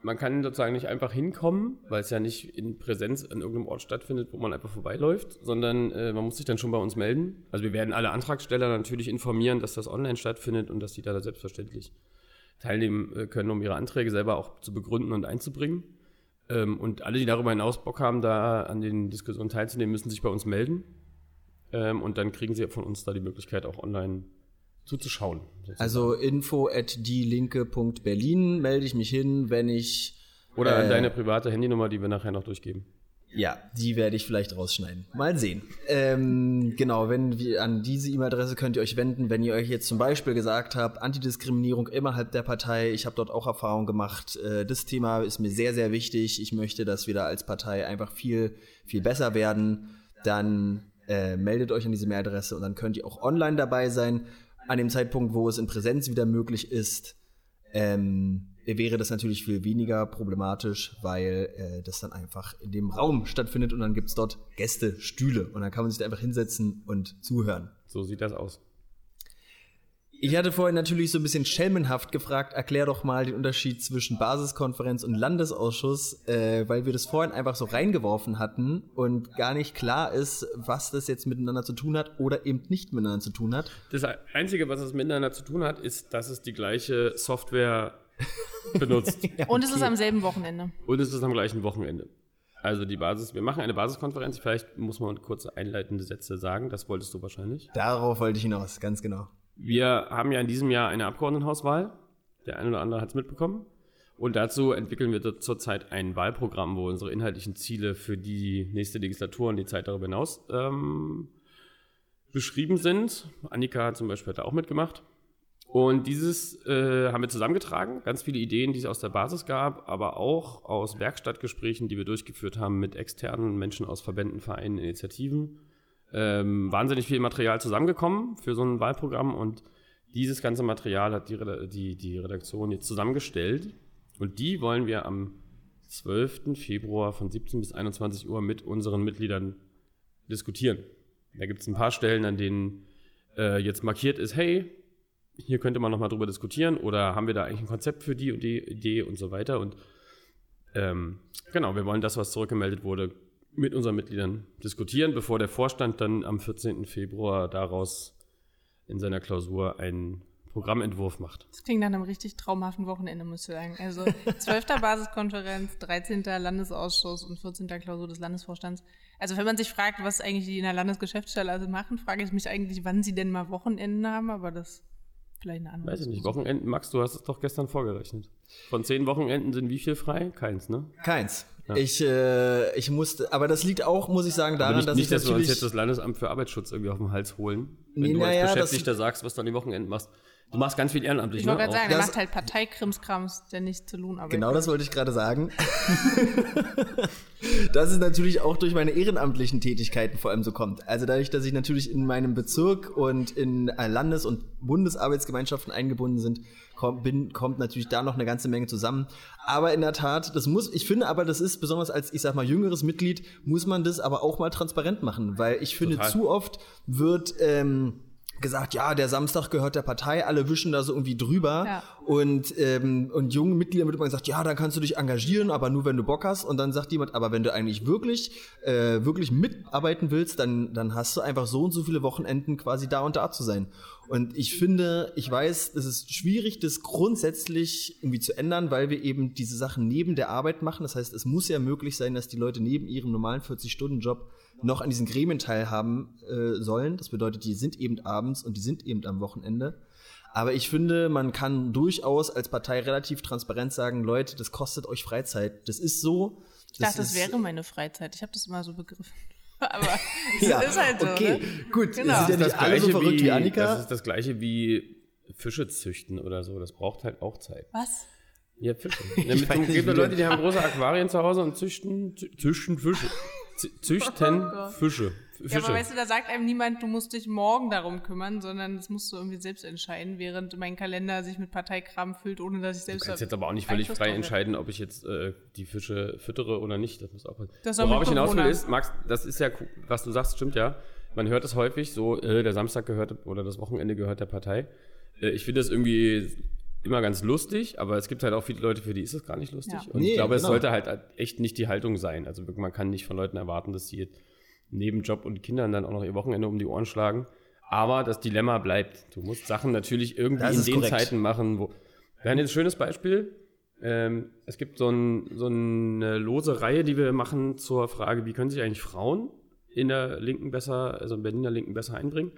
man kann sozusagen nicht einfach hinkommen, weil es ja nicht in Präsenz an irgendeinem Ort stattfindet, wo man einfach vorbeiläuft, sondern äh, man muss sich dann schon bei uns melden. Also wir werden alle Antragsteller natürlich informieren, dass das online stattfindet und dass die da selbstverständlich teilnehmen äh, können, um ihre Anträge selber auch zu begründen und einzubringen. Ähm, und alle, die darüber hinaus Bock haben, da an den Diskussionen teilzunehmen, müssen sich bei uns melden. Ähm, und dann kriegen sie von uns da die Möglichkeit, auch online zuzuschauen. Sozusagen. Also info at dielinke.berlin melde ich mich hin, wenn ich. Oder äh, an deine private Handynummer, die wir nachher noch durchgeben. Ja, die werde ich vielleicht rausschneiden. Mal sehen. Ähm, genau, wenn wir an diese E-Mail-Adresse könnt ihr euch wenden, wenn ihr euch jetzt zum Beispiel gesagt habt, Antidiskriminierung innerhalb der Partei, ich habe dort auch Erfahrung gemacht, äh, das Thema ist mir sehr, sehr wichtig. Ich möchte, dass wir da als Partei einfach viel, viel besser werden. Dann äh, meldet euch an diese Mailadresse und dann könnt ihr auch online dabei sein. An dem Zeitpunkt, wo es in Präsenz wieder möglich ist. Ähm, wäre das natürlich viel weniger problematisch, weil äh, das dann einfach in dem Raum stattfindet und dann gibt es dort Gästestühle und dann kann man sich da einfach hinsetzen und zuhören. So sieht das aus. Ich hatte vorhin natürlich so ein bisschen schelmenhaft gefragt, erklär doch mal den Unterschied zwischen Basiskonferenz und Landesausschuss, äh, weil wir das vorhin einfach so reingeworfen hatten und gar nicht klar ist, was das jetzt miteinander zu tun hat oder eben nicht miteinander zu tun hat. Das Einzige, was es miteinander zu tun hat, ist, dass es die gleiche Software benutzt. ja, okay. Und es ist am selben Wochenende. Und es ist am gleichen Wochenende. Also die Basis, wir machen eine Basiskonferenz, vielleicht muss man kurze einleitende Sätze sagen, das wolltest du wahrscheinlich. Darauf wollte ich hinaus, ganz genau. Wir haben ja in diesem Jahr eine Abgeordnetenhauswahl, der eine oder andere hat es mitbekommen. Und dazu entwickeln wir zurzeit ein Wahlprogramm, wo unsere inhaltlichen Ziele für die nächste Legislatur und die Zeit darüber hinaus ähm, beschrieben sind. Annika hat zum Beispiel da auch mitgemacht. Und dieses äh, haben wir zusammengetragen, ganz viele Ideen, die es aus der Basis gab, aber auch aus Werkstattgesprächen, die wir durchgeführt haben mit externen Menschen aus Verbänden, Vereinen, Initiativen. Ähm, wahnsinnig viel Material zusammengekommen für so ein Wahlprogramm und dieses ganze Material hat die, die, die Redaktion jetzt zusammengestellt und die wollen wir am 12. Februar von 17 bis 21 Uhr mit unseren Mitgliedern diskutieren. Da gibt es ein paar Stellen, an denen äh, jetzt markiert ist, hey, hier könnte man nochmal drüber diskutieren oder haben wir da eigentlich ein Konzept für die und die Idee und so weiter. Und ähm, genau, wir wollen das, was zurückgemeldet wurde, mit unseren Mitgliedern diskutieren, bevor der Vorstand dann am 14. Februar daraus in seiner Klausur einen Programmentwurf macht. Das klingt nach einem richtig traumhaften Wochenende, muss ich sagen. Also 12. Basiskonferenz, 13. Landesausschuss und 14. Klausur des Landesvorstands. Also wenn man sich fragt, was eigentlich die in der Landesgeschäftsstelle also machen, frage ich mich eigentlich, wann sie denn mal Wochenenden haben, aber das vielleicht eine andere. Weiß ich nicht. Wochenenden, Max, du hast es doch gestern vorgerechnet. Von zehn Wochenenden sind wie viel frei? Keins, ne? Keins. Ja. Ich, äh, ich musste, aber das liegt auch, muss ich sagen, daran, nicht, dass nicht, ich dass wir uns jetzt das Landesamt für Arbeitsschutz irgendwie auf den Hals holen, wenn Nee, du als naja, Beschäftigter sagst, was du an den Wochenenden machst. Du machst ganz viel ehrenamtlich, Ich ne? wollte gerade Auch. sagen, der Das- macht halt Parteikrimskrams, der nicht zu Lohnarbeit Genau gehört. das wollte ich gerade sagen. dass es natürlich auch durch meine ehrenamtlichen Tätigkeiten vor allem so kommt. Also dadurch, dass ich natürlich in meinem Bezirk und in äh, Landes- und Bundesarbeitsgemeinschaften eingebunden sind, kommt, bin, kommt natürlich da noch eine ganze Menge zusammen. Aber in der Tat, das muss, ich finde aber, das ist besonders als, ich sag mal, jüngeres Mitglied, muss man das aber auch mal transparent machen, weil ich finde, Total. zu oft wird, ähm, gesagt, ja, der Samstag gehört der Partei, alle wischen da so irgendwie drüber. Ja. Und, ähm, und jungen Mitgliedern wird immer gesagt, ja, dann kannst du dich engagieren, aber nur wenn du Bock hast. Und dann sagt jemand, aber wenn du eigentlich wirklich, äh, wirklich mitarbeiten willst, dann, dann hast du einfach so und so viele Wochenenden quasi da und da zu sein. Und ich finde, ich weiß, es ist schwierig, das grundsätzlich irgendwie zu ändern, weil wir eben diese Sachen neben der Arbeit machen. Das heißt, es muss ja möglich sein, dass die Leute neben ihrem normalen 40-Stunden-Job noch an diesen Gremien teilhaben äh, sollen. Das bedeutet, die sind eben abends und die sind eben am Wochenende. Aber ich finde, man kann durchaus als Partei relativ transparent sagen, Leute, das kostet euch Freizeit. Das ist so. Ich dachte, das ist- wäre meine Freizeit. Ich habe das immer so begriffen. Aber es ja, ist halt so. okay, Ne? gut. Genau. Es sind ja nicht alle so verrückt wie, Annika. Das ist das gleiche wie Fische züchten oder so. Das braucht halt auch Zeit. Was? Ja, Fische. Ja, mit, nicht, gibt wie Leute, die haben große Aquarien zu Hause und züchten, zü- züchten Fische. Zü- Züchten Oh Gott. Fische. Ja, aber weißt du, da sagt einem niemand, du musst dich morgen darum kümmern, sondern das musst du irgendwie selbst entscheiden, während mein Kalender sich mit Parteikram füllt, ohne dass ich Du selbst kannst jetzt aber auch nicht völlig frei entscheiden, ob ich jetzt äh, die Fische füttere oder nicht. Das muss auch Das Worauf ich hinaus will ist, Max, das ist ja, cool, was du sagst, stimmt ja. Man hört es häufig so, äh, der Samstag gehört oder das Wochenende gehört der Partei. Äh, ich finde das irgendwie immer ganz lustig, aber es gibt halt auch viele Leute, für die ist es gar nicht lustig. Ja. Und Nee, ich glaube, es genau. sollte halt echt nicht die Haltung sein. Also man kann nicht von Leuten erwarten, dass sie neben Job und Kindern dann auch noch ihr Wochenende um die Ohren schlagen. Aber das Dilemma bleibt. Du musst Sachen natürlich irgendwie in den korrekt. Zeiten machen, wo. Wir haben jetzt ein schönes Beispiel. Ähm, es gibt so, ein, so eine lose Reihe, die wir machen zur Frage, wie können sich eigentlich Frauen in der Linken besser, also in Berliner Linken besser einbringen.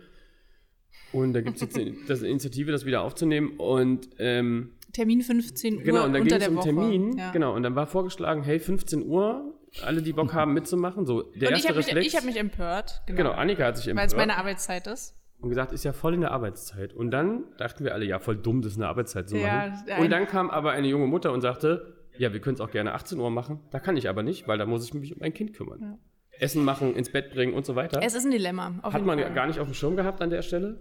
Und da gibt es jetzt eine, das Initiative, das wieder aufzunehmen. Und ähm, Termin 15 Uhr genau, und dann unter ging es der um Woche. Termin. Ja. Genau, und dann war vorgeschlagen, hey, 15 Uhr, alle, die Bock haben, mitzumachen. So, der Und erste ich habe mich, ich hab mich empört. Genau. genau, Annika hat sich Weil es empört meine Arbeitszeit ist. und gesagt, ist ja voll in der Arbeitszeit. Und dann dachten wir alle, ja, voll dumm, das in der Arbeitszeit zu Ja, machen. ein- Und dann kam aber eine junge Mutter und sagte, ja, wir können es auch gerne 18 Uhr machen. Da kann ich aber nicht, weil da muss ich mich um mein Kind kümmern. Essen machen, ins Bett bringen und so weiter. Es ist ein Dilemma. Hat man Fall. gar nicht auf dem Schirm gehabt an der Stelle.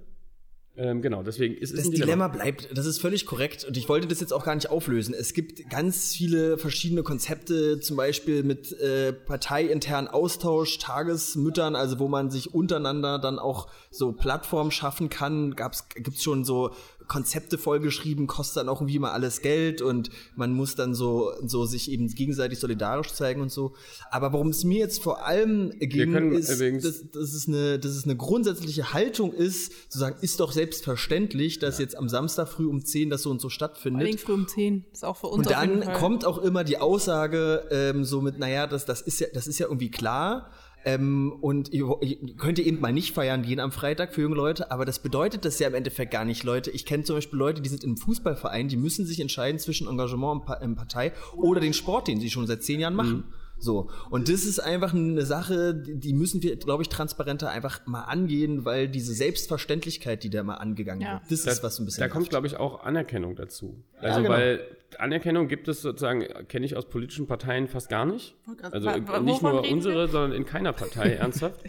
Ähm, genau, deswegen ist es Das ein Dilemma bleibt, das ist völlig korrekt und ich wollte das jetzt auch gar nicht auflösen. Es gibt ganz viele verschiedene Konzepte, zum Beispiel mit äh, parteiinternen Austausch, Tagesmüttern, also wo man sich untereinander dann auch so Plattformen schaffen kann. Gab's, gibt's schon so Konzepte vollgeschrieben, kostet dann auch irgendwie immer alles Geld und man muss dann so, so sich eben gegenseitig solidarisch zeigen und so. Aber worum es mir jetzt vor allem ging, ist, dass, dass, es eine, dass es eine grundsätzliche Haltung ist, zu sagen, ist doch selbstverständlich, dass jetzt am Samstag früh um 10 das so und so Vor stattfindet. früh um 10. Ist auch für uns Und auf jeden dann Fall. kommt auch immer die Aussage ähm, so mit, naja, das, das, ist ja, das ist ja irgendwie klar. Ähm, und ihr, ihr könnt ihr eben mal nicht feiern gehen am Freitag für junge Leute, aber das bedeutet das ja im Endeffekt gar nicht, Leute. Ich kenne zum Beispiel Leute, die sind im Fußballverein, die müssen sich entscheiden zwischen Engagement in, pa in Partei oder den Sport, den sie schon seit zehn Jahren machen. Mhm. So. Und das ist einfach eine Sache, die müssen wir, glaube ich, transparenter einfach mal angehen, weil diese Selbstverständlichkeit, die da mal angegangen ja. wird, das da, ist was so ein bisschen. Da kommt, glaube ich, auch Anerkennung dazu. Also, ja, genau. weil Anerkennung gibt es sozusagen, kenne ich aus politischen Parteien fast gar nicht. Also nicht nur unsere, sondern in keiner Partei ernsthaft.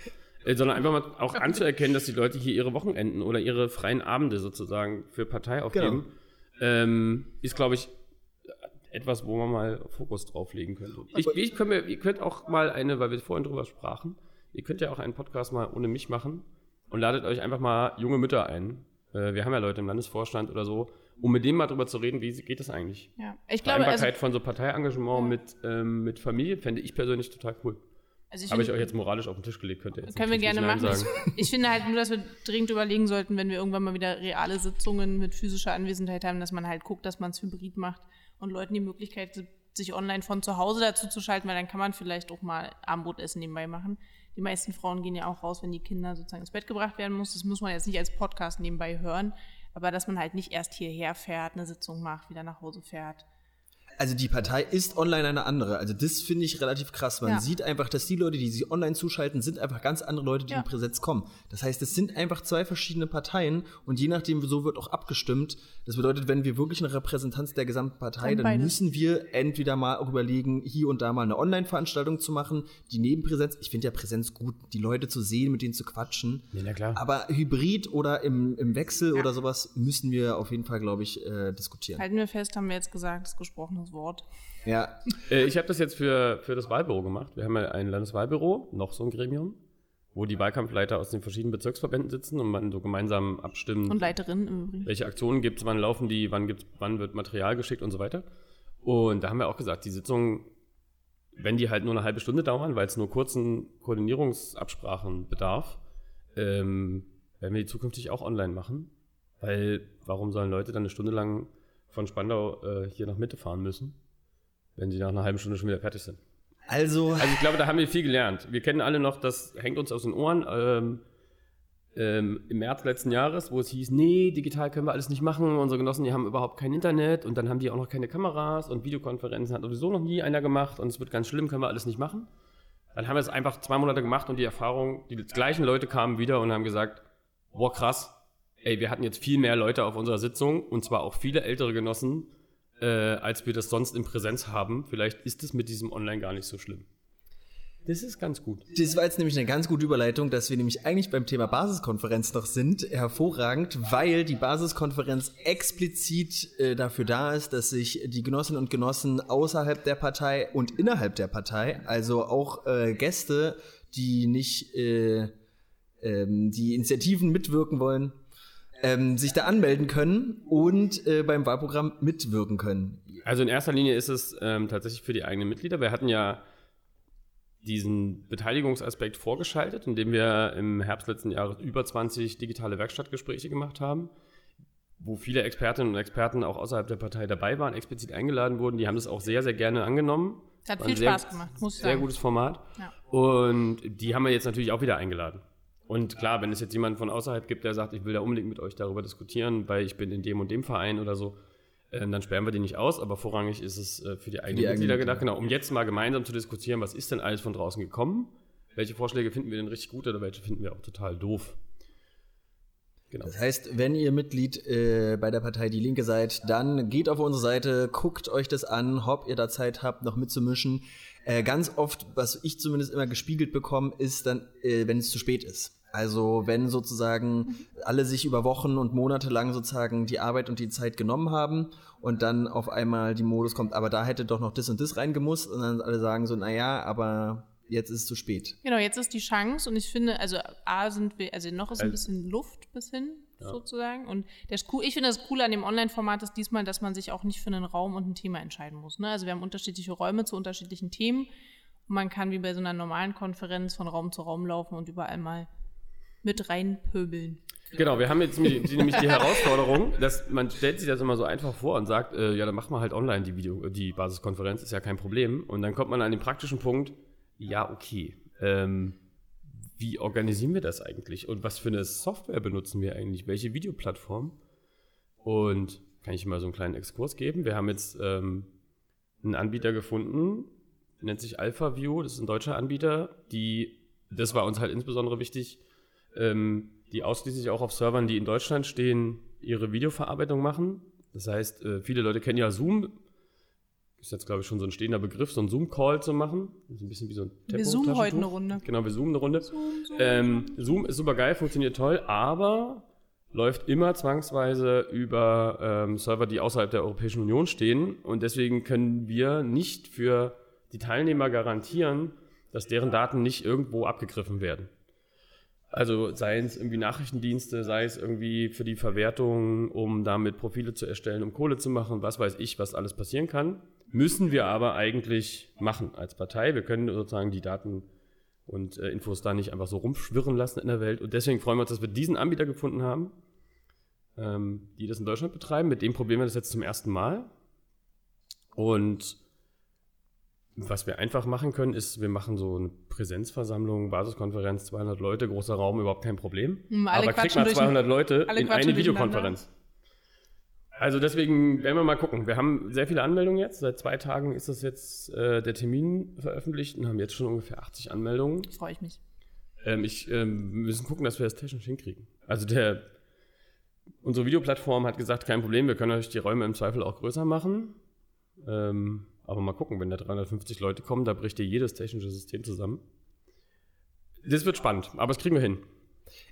Äh, sondern einfach mal auch anzuerkennen, dass die Leute hier ihre Wochenenden oder ihre freien Abende sozusagen für Partei aufgeben, genau. ähm, ist, glaube ich, etwas, wo man mal Fokus drauflegen könnte. Ich, ich könnte ihr könnt auch mal eine, weil wir vorhin drüber sprachen, ihr könnt ja auch einen Podcast mal ohne mich machen und ladet euch einfach mal junge Mütter ein. Äh, wir haben ja Leute im Landesvorstand oder so, um mit denen mal drüber zu reden, wie geht das eigentlich? Ja, ich glaube, Vereinbarkeit also, von so Parteiengagement ja. mit, ähm, mit Familie fände ich persönlich total cool. Also Habe ich euch jetzt moralisch auf den Tisch gelegt, könnt ihr jetzt Können wir gerne machen. Sagen. Ich finde halt nur, dass wir dringend überlegen sollten, wenn wir irgendwann mal wieder reale Sitzungen mit physischer Anwesenheit haben, dass man halt guckt, dass man es hybrid macht und Leuten die Möglichkeit sich online von zu Hause dazu zu schalten, weil dann kann man vielleicht auch mal Abendbrotessen nebenbei machen. Die meisten Frauen gehen ja auch raus, wenn die Kinder sozusagen ins Bett gebracht werden muss. Das muss man jetzt nicht als Podcast nebenbei hören, aber dass man halt nicht erst hierher fährt, eine Sitzung macht, wieder nach Hause fährt also die Partei ist online eine andere. Also das finde ich relativ krass. Man ja. sieht einfach, dass die Leute, die sich online zuschalten, sind einfach ganz andere Leute, die ja. in Präsenz kommen. Das heißt, es sind einfach zwei verschiedene Parteien und je nachdem, so wird auch abgestimmt. Das bedeutet, wenn wir wirklich eine Repräsentanz der gesamten Partei, dann müssen wir entweder mal auch überlegen, hier und da mal eine Online-Veranstaltung zu machen, die neben Präsenz, ich finde ja Präsenz gut, die Leute zu sehen, mit denen zu quatschen. Ja, klar. Aber Hybrid oder im, im Wechsel ja. oder sowas müssen wir auf jeden Fall, glaube ich, äh, diskutieren. Halten wir fest, haben wir jetzt gesagt, das gesprochene das Wort. Ja. Äh, ich habe das jetzt für, für das Wahlbüro gemacht. Wir haben ja ein Landeswahlbüro, noch so ein Gremium, wo die Wahlkampfleiter aus den verschiedenen Bezirksverbänden sitzen und man so gemeinsam abstimmen. Und Leiterinnen im Übrigen. Welche Aktionen gibt es, wann laufen die, wann, gibt's, wann wird Material geschickt und so weiter. Und da haben wir auch gesagt, die Sitzungen, wenn die halt nur eine halbe Stunde dauern, weil es nur kurzen Koordinierungsabsprachen bedarf, ähm, werden wir die zukünftig auch online machen. Weil warum sollen Leute dann eine Stunde lang von Spandau äh, hier nach Mitte fahren müssen, wenn sie nach einer halben Stunde schon wieder fertig sind. Also. Also ich glaube, da haben wir viel gelernt. Wir kennen alle noch, das hängt uns aus den Ohren. Ähm, ähm, Im März letzten Jahres, wo es hieß, nee, digital können wir alles nicht machen. Unsere Genossen, die haben überhaupt kein Internet und dann haben die auch noch keine Kameras und Videokonferenzen hat sowieso noch nie einer gemacht und es wird ganz schlimm, können wir alles nicht machen. Dann haben wir es einfach zwei Monate gemacht und die Erfahrung, die gleichen Leute kamen wieder und haben gesagt, boah krass, ey, wir hatten jetzt viel mehr Leute auf unserer Sitzung und zwar auch viele ältere Genossen, äh, als wir das sonst in Präsenz haben. Vielleicht ist es mit diesem Online gar nicht so schlimm. Das ist ganz gut. Das war jetzt nämlich eine ganz gute Überleitung, dass wir nämlich eigentlich beim Thema Basiskonferenz noch sind. Hervorragend, weil die Basiskonferenz explizit äh, dafür da ist, dass sich die Genossinnen und Genossen außerhalb der Partei und innerhalb der Partei, also auch äh, Gäste, die nicht äh, ähm, die Initiativen mitwirken wollen, ähm, sich da anmelden können und äh, beim Wahlprogramm mitwirken können. Also in erster Linie ist es ähm, tatsächlich für die eigenen Mitglieder. Wir hatten ja diesen Beteiligungsaspekt vorgeschaltet, indem wir im Herbst letzten Jahres über 20 digitale Werkstattgespräche gemacht haben, wo viele Expertinnen und Experten auch außerhalb der Partei dabei waren, explizit eingeladen wurden. Die haben das auch sehr, sehr gerne angenommen. Hat viel sehr, Spaß gemacht, muss ich sagen. Sehr gutes Format. Ja. Und die haben wir jetzt natürlich auch wieder eingeladen. Und klar, wenn es jetzt jemanden von außerhalb gibt, der sagt, ich will da unbedingt mit euch darüber diskutieren, weil ich bin in dem und dem Verein oder so, äh, dann sperren wir die nicht aus, aber vorrangig ist es äh, für die eigenen Mitglieder gedacht, genau, um jetzt mal gemeinsam zu diskutieren, was ist denn alles von draußen gekommen, welche Vorschläge finden wir denn richtig gut oder welche finden wir auch total doof. Genau. Das heißt, wenn ihr Mitglied äh, bei der Partei Die Linke seid, dann geht auf unsere Seite, guckt euch das an, ob ihr da Zeit habt, noch mitzumischen. Äh, ganz oft, was ich zumindest immer gespiegelt bekomme, ist dann, äh, wenn es zu spät ist. Also wenn sozusagen alle sich über Wochen und Monate lang sozusagen die Arbeit und die Zeit genommen haben und dann auf einmal die Modus kommt, aber da hätte doch noch das und das reingemusst und dann alle sagen so, naja, aber jetzt ist es zu spät. Genau, jetzt ist die Chance und ich finde, also A sind wir, also noch ist ein bisschen Luft bis hin ja. sozusagen und ist cool, ich finde das Coole an dem Online-Format ist diesmal, dass man sich auch nicht für einen Raum und ein Thema entscheiden muss. Ne? Also wir haben unterschiedliche Räume zu unterschiedlichen Themen und man kann wie bei so einer normalen Konferenz von Raum zu Raum laufen und überall mal mit reinpöbeln. Genau, wir haben jetzt nämlich die Herausforderung, dass man stellt sich das immer so einfach vor und sagt, äh, ja, dann machen wir halt online die Video, die Basiskonferenz, ist ja kein Problem. Und dann kommt man an den praktischen Punkt, ja, okay. Ähm, wie organisieren wir das eigentlich und was für eine Software benutzen wir eigentlich, welche Videoplattform. Und kann ich mal so einen kleinen Exkurs geben? Wir haben jetzt ähm, einen Anbieter gefunden, nennt sich AlphaView, das ist ein deutscher Anbieter, die, das war uns halt insbesondere wichtig, ähm, die ausschließlich auch auf Servern, die in Deutschland stehen, ihre Videoverarbeitung machen. Das heißt, äh, viele Leute kennen ja Zoom, ist jetzt, glaube ich, schon so ein stehender Begriff, so einen Zoom-Call zu machen. Das ist ein bisschen wie so ein Wir Tempo- zoomen heute eine Runde. Genau, wir zoomen eine Runde. Zoom, Zoom. Ähm, Zoom ist super geil, funktioniert toll, aber läuft immer zwangsweise über ähm, Server, die außerhalb der Europäischen Union stehen. Und deswegen können wir nicht für die Teilnehmer garantieren, dass deren Daten nicht irgendwo abgegriffen werden. Also sei es irgendwie Nachrichtendienste, sei es irgendwie für die Verwertung, um damit Profile zu erstellen, um Kohle zu machen, was weiß ich, was alles passieren kann. Müssen wir aber eigentlich machen als Partei. Wir können sozusagen die Daten und äh, Infos da nicht einfach so rumschwirren lassen in der Welt. Und deswegen freuen wir uns, dass wir diesen Anbieter gefunden haben, ähm, die das in Deutschland betreiben. Mit dem probieren wir das jetzt zum ersten Mal. Und was wir einfach machen können, ist, wir machen so eine Präsenzversammlung, Basiskonferenz, 200 Leute, großer Raum, überhaupt kein Problem. Hm, Aber kriegt mal durch- 200 Leute in eine. Videokonferenz. Also deswegen werden wir mal gucken. Wir haben sehr viele Anmeldungen jetzt. Seit zwei Tagen ist das jetzt äh, der Termin veröffentlicht und haben jetzt schon ungefähr 80 Anmeldungen. Freue ich mich. Ähm, ich ähm, wir müssen gucken, dass wir das technisch hinkriegen. Also der unsere Videoplattform hat gesagt, kein Problem, wir können euch die Räume im Zweifel auch größer machen. Ähm, aber mal gucken, wenn da 350 Leute kommen, da bricht dir jedes technische System zusammen. Das wird spannend, aber das kriegen wir hin.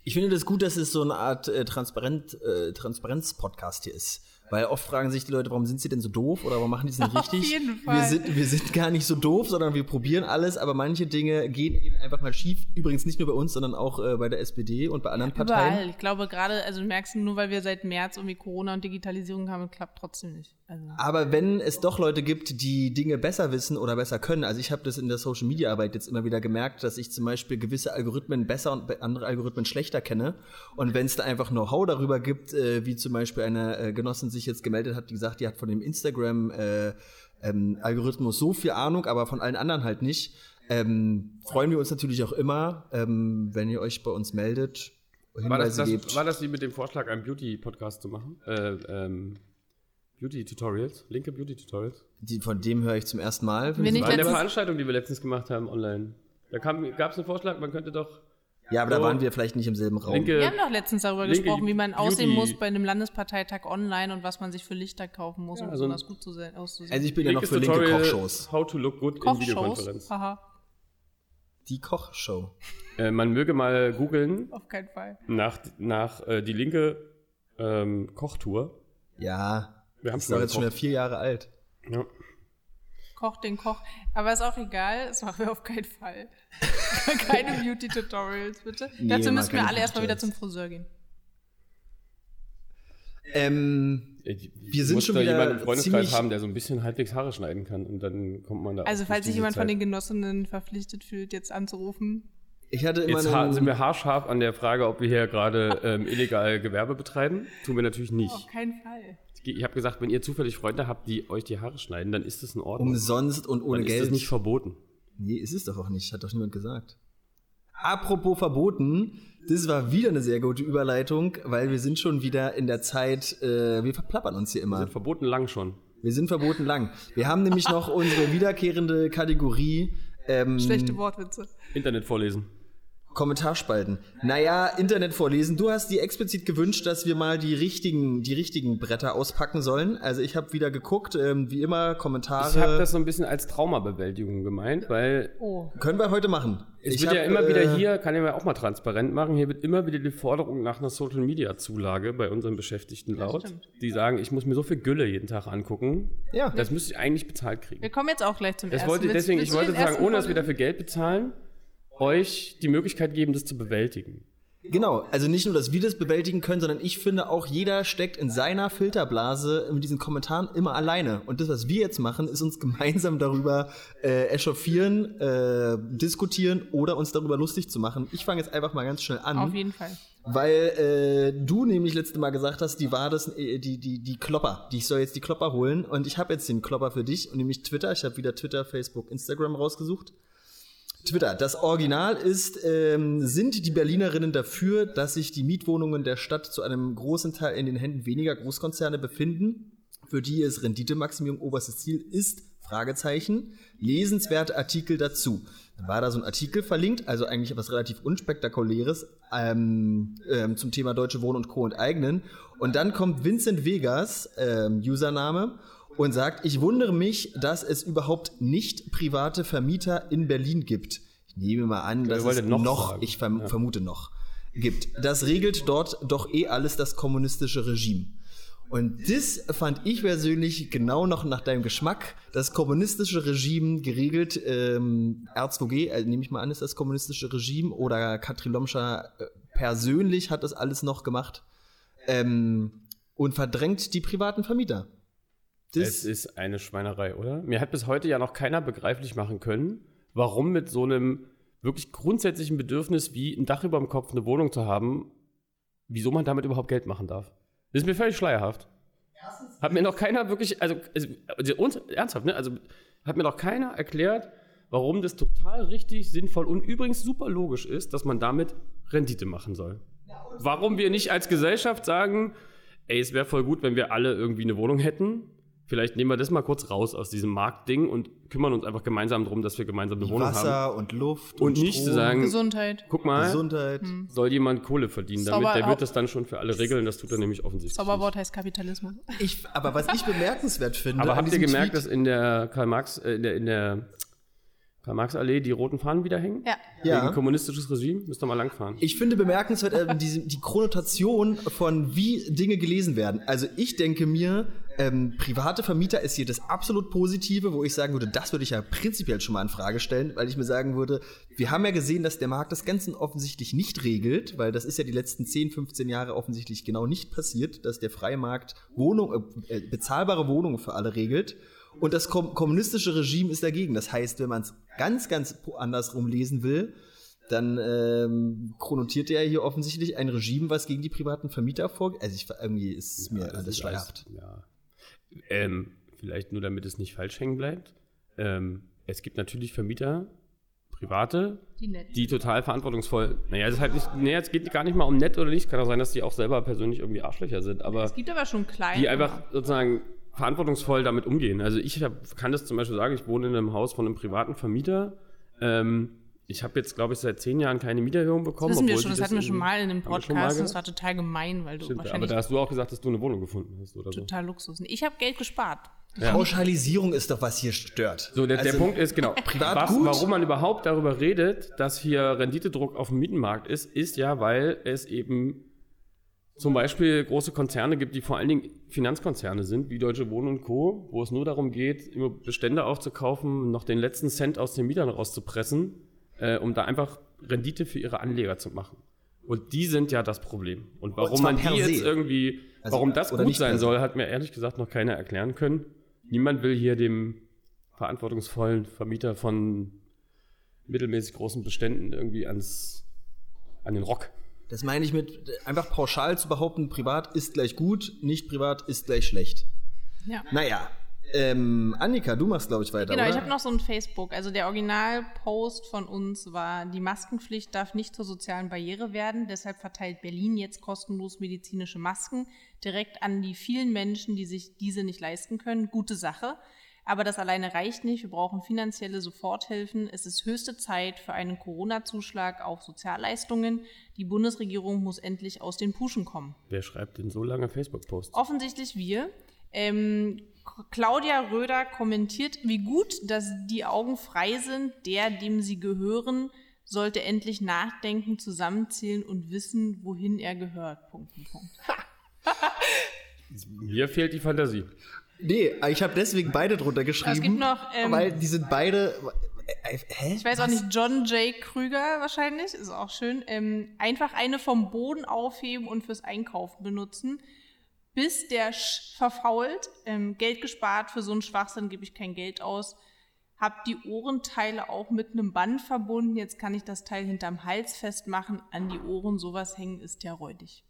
Ich finde das gut, dass es so eine Art äh, Transparent, äh, Transparenz-Podcast hier ist. Weil oft fragen sich die Leute, warum sind sie denn so doof oder warum machen die es nicht Auf richtig? jeden Wir Fall. sind, wir sind gar nicht so doof, sondern wir probieren alles, aber manche Dinge gehen eben einfach mal schief. Übrigens nicht nur bei uns, sondern auch äh, bei der SPD und bei anderen Parteien. Überall. Ich glaube gerade, also du merkst nur, weil wir seit März irgendwie Corona und Digitalisierung haben, klappt trotzdem nicht. Also. Aber wenn es doch Leute gibt, die Dinge besser wissen oder besser können, also ich habe das in der Social Media Arbeit jetzt immer wieder gemerkt, dass ich zum Beispiel gewisse Algorithmen besser und andere Algorithmen schlechter kenne. Und wenn es da einfach Know-how darüber gibt, äh, wie zum Beispiel eine äh, Genossin sich jetzt gemeldet hat, die gesagt, die hat von dem Instagram äh, ähm, Algorithmus so viel Ahnung, aber von allen anderen halt nicht. Ähm, freuen wir uns natürlich auch immer, ähm, wenn ihr euch bei uns meldet, War Hinweise das, gebt. das, war das wie mit dem Vorschlag, einen Beauty-Podcast zu machen? Äh, ähm, Beauty-Tutorials, linke Beauty-Tutorials. die, von dem höre ich zum ersten Mal. Wenn ich War in der Veranstaltung, die wir letztens gemacht haben, online. Da gab es einen Vorschlag, man könnte doch Ja, aber da So. waren wir vielleicht nicht im selben Raum. linke Wir haben doch letztens darüber linke gesprochen, wie man Beauty- aussehen muss bei einem Landesparteitag online und was man sich für Lichter kaufen muss, Ja, um also besonders gut zu sehen, auszusehen. Also ich bin ja noch für linke Tutorial, Kochshows. How to look good in Kochshows. Videokonferenz. Haha, Die Kochshow. Äh, man möge mal googeln auf keinen Fall. nach, nach äh, die linke ähm, Kochtour. Ja, Wir haben ist doch jetzt schon wieder vier Jahre alt. Ja. Koch den Koch. Aber ist auch egal, das machen wir auf keinen Fall. Keine Beauty-Tutorials, bitte. Nee, Dazu müssen wir alle erstmal wieder zum Tutorials. Friseur gehen. Ähm, Äh, Wir sind schon da wieder jemanden im Freundeskreis haben, der so ein bisschen halbwegs Haare schneiden kann und dann kommt man da Also falls sich jemand von Zeit. den Genossinnen verpflichtet fühlt, jetzt anzurufen. ich hatte immer Jetzt sind wir haarscharf an der Frage, ob wir hier gerade ähm, illegal Gewerbe betreiben. Tun wir natürlich nicht. Auf keinen Fall. Ich habe gesagt, wenn ihr zufällig Freunde habt, die euch die Haare schneiden, dann ist das in Ordnung. umsonst und ohne dann ist Geld. das nicht verboten. nee, ist es doch auch nicht. Hat doch niemand gesagt. Apropos verboten, das war wieder eine sehr gute Überleitung, weil wir sind schon wieder in der Zeit, äh, wir verplappern uns hier Wir immer. sind verboten lang schon. Wir sind verboten lang. Wir haben nämlich noch unsere wiederkehrende Kategorie ähm, Schlechte Wortwitze. Internet vorlesen. Kommentarspalten. Naja, Internet vorlesen. Du hast dir explizit gewünscht, dass wir mal die richtigen, die richtigen Bretter auspacken sollen. Also ich habe wieder geguckt, ähm, wie immer Kommentare. Ich habe das so ein bisschen als Traumabewältigung gemeint, weil Oh. Können wir heute machen. es Ich wird ja hab, immer äh, wieder hier, kann ich mal auch mal transparent machen, hier wird immer wieder die Forderung nach einer Social-Media-Zulage bei unseren Beschäftigten laut. stimmt. Die sagen, ich muss mir so viel Gülle jeden Tag angucken. Ja. Das müsste ich eigentlich bezahlt kriegen. Wir kommen jetzt auch gleich zum Das ersten. wollte, deswegen, willst ich wollte sagen, ohne dass wir dafür Geld bezahlen, euch die Möglichkeit geben, das zu bewältigen. Genau, also nicht nur, dass wir das bewältigen können, sondern ich finde auch, jeder steckt in seiner Filterblase mit diesen Kommentaren immer alleine. Und das, was wir jetzt machen, ist uns gemeinsam darüber äh, echauffieren, äh, diskutieren oder uns darüber lustig zu machen. Ich fange jetzt einfach mal ganz schnell an. Auf jeden Fall. Weil äh, du nämlich letzte Mal gesagt hast, die war das, äh, die, die, die Klopper. Die, ich soll jetzt die Klopper holen. Und ich habe jetzt den Klopper für dich und nämlich Twitter. Ich habe wieder Twitter, Facebook, Instagram rausgesucht. Twitter. Das Original ist, ähm, sind die Berlinerinnen dafür, dass sich die Mietwohnungen der Stadt zu einem großen Teil in den Händen weniger Großkonzerne befinden, für die es Renditemaximierung oberstes Ziel ist? Fragezeichen. Lesenswerte Artikel dazu. Dann war da so ein Artikel verlinkt, also eigentlich was relativ unspektakuläres ähm, ähm, zum Thema Deutsche Wohnen und Co. enteignen. Und dann kommt Vincent Vegas, ähm, Username, und sagt, ich wundere mich, dass es überhaupt nicht private Vermieter in Berlin gibt. Ich nehme mal an, dass es noch, noch ich verm vermute noch, gibt. Das regelt dort doch eh alles das kommunistische Regime. Und das fand ich persönlich genau noch nach deinem Geschmack. Das kommunistische Regime geregelt, ähm, R2G, äh, nehme ich mal an, ist das kommunistische Regime oder Katrin Lomscher äh, persönlich hat das alles noch gemacht ähm, und verdrängt die privaten Vermieter. Es ist eine Schweinerei, oder? Mir hat bis heute ja noch keiner begreiflich machen können, warum mit so einem wirklich grundsätzlichen Bedürfnis wie ein Dach über dem Kopf, eine Wohnung zu haben, wieso man damit überhaupt Geld machen darf. Das ist mir völlig schleierhaft. Hat mir noch keiner wirklich, also, also, also uns, ernsthaft, ne? Also hat mir noch keiner erklärt, warum das total richtig, sinnvoll und übrigens super logisch ist, dass man damit Rendite machen soll. Warum wir nicht als Gesellschaft sagen, ey, es wäre voll gut, wenn wir alle irgendwie eine Wohnung hätten. Vielleicht nehmen wir das mal kurz raus aus diesem Marktding und kümmern uns einfach gemeinsam darum, dass wir gemeinsam eine Wohnung haben. Wasser und Luft Und nicht zu sagen, Gesundheit. guck mal, Gesundheit. soll jemand Kohle verdienen damit. Zauber- Der wird das dann schon für alle regeln. Das tut er nämlich offensichtlich. Zauberwort heißt Kapitalismus. Ich, aber was ich bemerkenswert finde, Aber an habt ihr gemerkt, Tweet- dass in der Karl Marx, äh, in der, in der Karl Marx Allee die roten Fahnen wieder hängen? Ja. Ja. Wegen kommunistisches Regime? Müsst ihr mal langfahren. Ich finde bemerkenswert äh, diese, die Chronotation von wie Dinge gelesen werden. Also ich denke mir, ähm, private Vermieter ist hier das absolut Positive, wo ich sagen würde, das würde ich ja prinzipiell schon mal in Frage stellen, weil ich mir sagen würde, wir haben ja gesehen, dass der Markt das Ganze offensichtlich nicht regelt, weil das ist ja die letzten 10, 15 Jahre offensichtlich genau nicht passiert, dass der freie Markt Wohnung, äh, äh, bezahlbare Wohnungen für alle regelt. Und das kom kommunistische Regime ist dagegen. Das heißt, wenn man es ganz, ganz andersrum lesen will, dann ähm, chronotiert er hier offensichtlich ein Regime, was gegen die privaten Vermieter vorgeht. Also ich, irgendwie ist es mir alles schleierhaft. Ja. Ähm, vielleicht nur, damit es nicht falsch hängen bleibt. Ähm, es gibt natürlich Vermieter, private, Die die total verantwortungsvoll. Naja, es ist halt nicht, nee, es geht gar nicht mal um nett oder nicht. Kann auch sein, dass die auch selber persönlich irgendwie Arschlöcher sind, aber Es gibt aber schon kleine. die einfach sozusagen verantwortungsvoll damit umgehen. Also ich hab, kann das zum Beispiel sagen, ich wohne in einem Haus von einem privaten Vermieter. Ähm, ich habe jetzt, glaube ich, seit zehn Jahren keine Mieterhöhung bekommen. Das wissen wir schon, das hatten wir schon mal in einem Podcast und das gemacht? war total gemein, weil du Stimmt, aber da hast du auch gesagt, dass du eine Wohnung gefunden hast oder so. total Luxus. Ich habe Geld gespart. Pauschalisierung ist doch, was hier stört. So, der, der Also, Punkt ist, genau, privat was, gut. warum man überhaupt darüber redet, dass hier Renditedruck auf dem Mietenmarkt ist, ist ja, weil es eben zum Beispiel große Konzerne gibt, die vor allen Dingen Finanzkonzerne sind, wie Deutsche Wohnen und Co., wo es nur darum geht, immer Bestände aufzukaufen, noch den letzten Cent aus den Mietern rauszupressen, äh, um da einfach Rendite für ihre Anleger zu machen. Und die sind ja das Problem. Und warum zwar man die jetzt se. irgendwie, Also, warum das gut nicht sein soll, hat mir ehrlich gesagt noch keiner erklären können. Niemand will hier dem verantwortungsvollen Vermieter von mittelmäßig großen Beständen irgendwie ans, an den Rock. Das meine ich mit einfach pauschal zu behaupten, privat ist gleich gut, nicht privat ist gleich schlecht. Ja. Naja, ähm, Annika, du machst, glaube ich, weiter, Genau, oder? ich habe noch so ein Facebook. Also der Originalpost von uns war, die Maskenpflicht darf nicht zur sozialen Barriere werden. Deshalb verteilt Berlin jetzt kostenlos medizinische Masken direkt an die vielen Menschen, die sich diese nicht leisten können. Gute Sache. Aber das alleine reicht nicht. Wir brauchen finanzielle Soforthilfen. Es ist höchste Zeit für einen Corona-Zuschlag auf Sozialleistungen. Die Bundesregierung muss endlich aus den Puschen kommen. Wer schreibt denn so lange Facebook-Posts? Offensichtlich wir. Ähm, Claudia Röder kommentiert, wie gut, dass die Augen frei sind. Der, dem sie gehören, sollte endlich nachdenken, zusammenzählen und wissen, wohin er gehört. Punkt, Punkt, Punkt. Mir fehlt die Fantasie. Nee, ich habe deswegen beide drunter geschrieben. Es gibt noch, ähm, weil die sind beide. Äh, hä? Ich weiß auch nicht, John J. Krüger wahrscheinlich, ist auch schön. Ähm, einfach eine vom Boden aufheben und fürs Einkaufen benutzen. Bis der Sch verfault, ähm, Geld gespart, für so einen Schwachsinn gebe ich kein Geld aus. Hab die Ohrenteile auch mit einem Band verbunden. Jetzt kann ich das Teil hinterm Hals festmachen. An die Ohren sowas hängen ist ja räudig.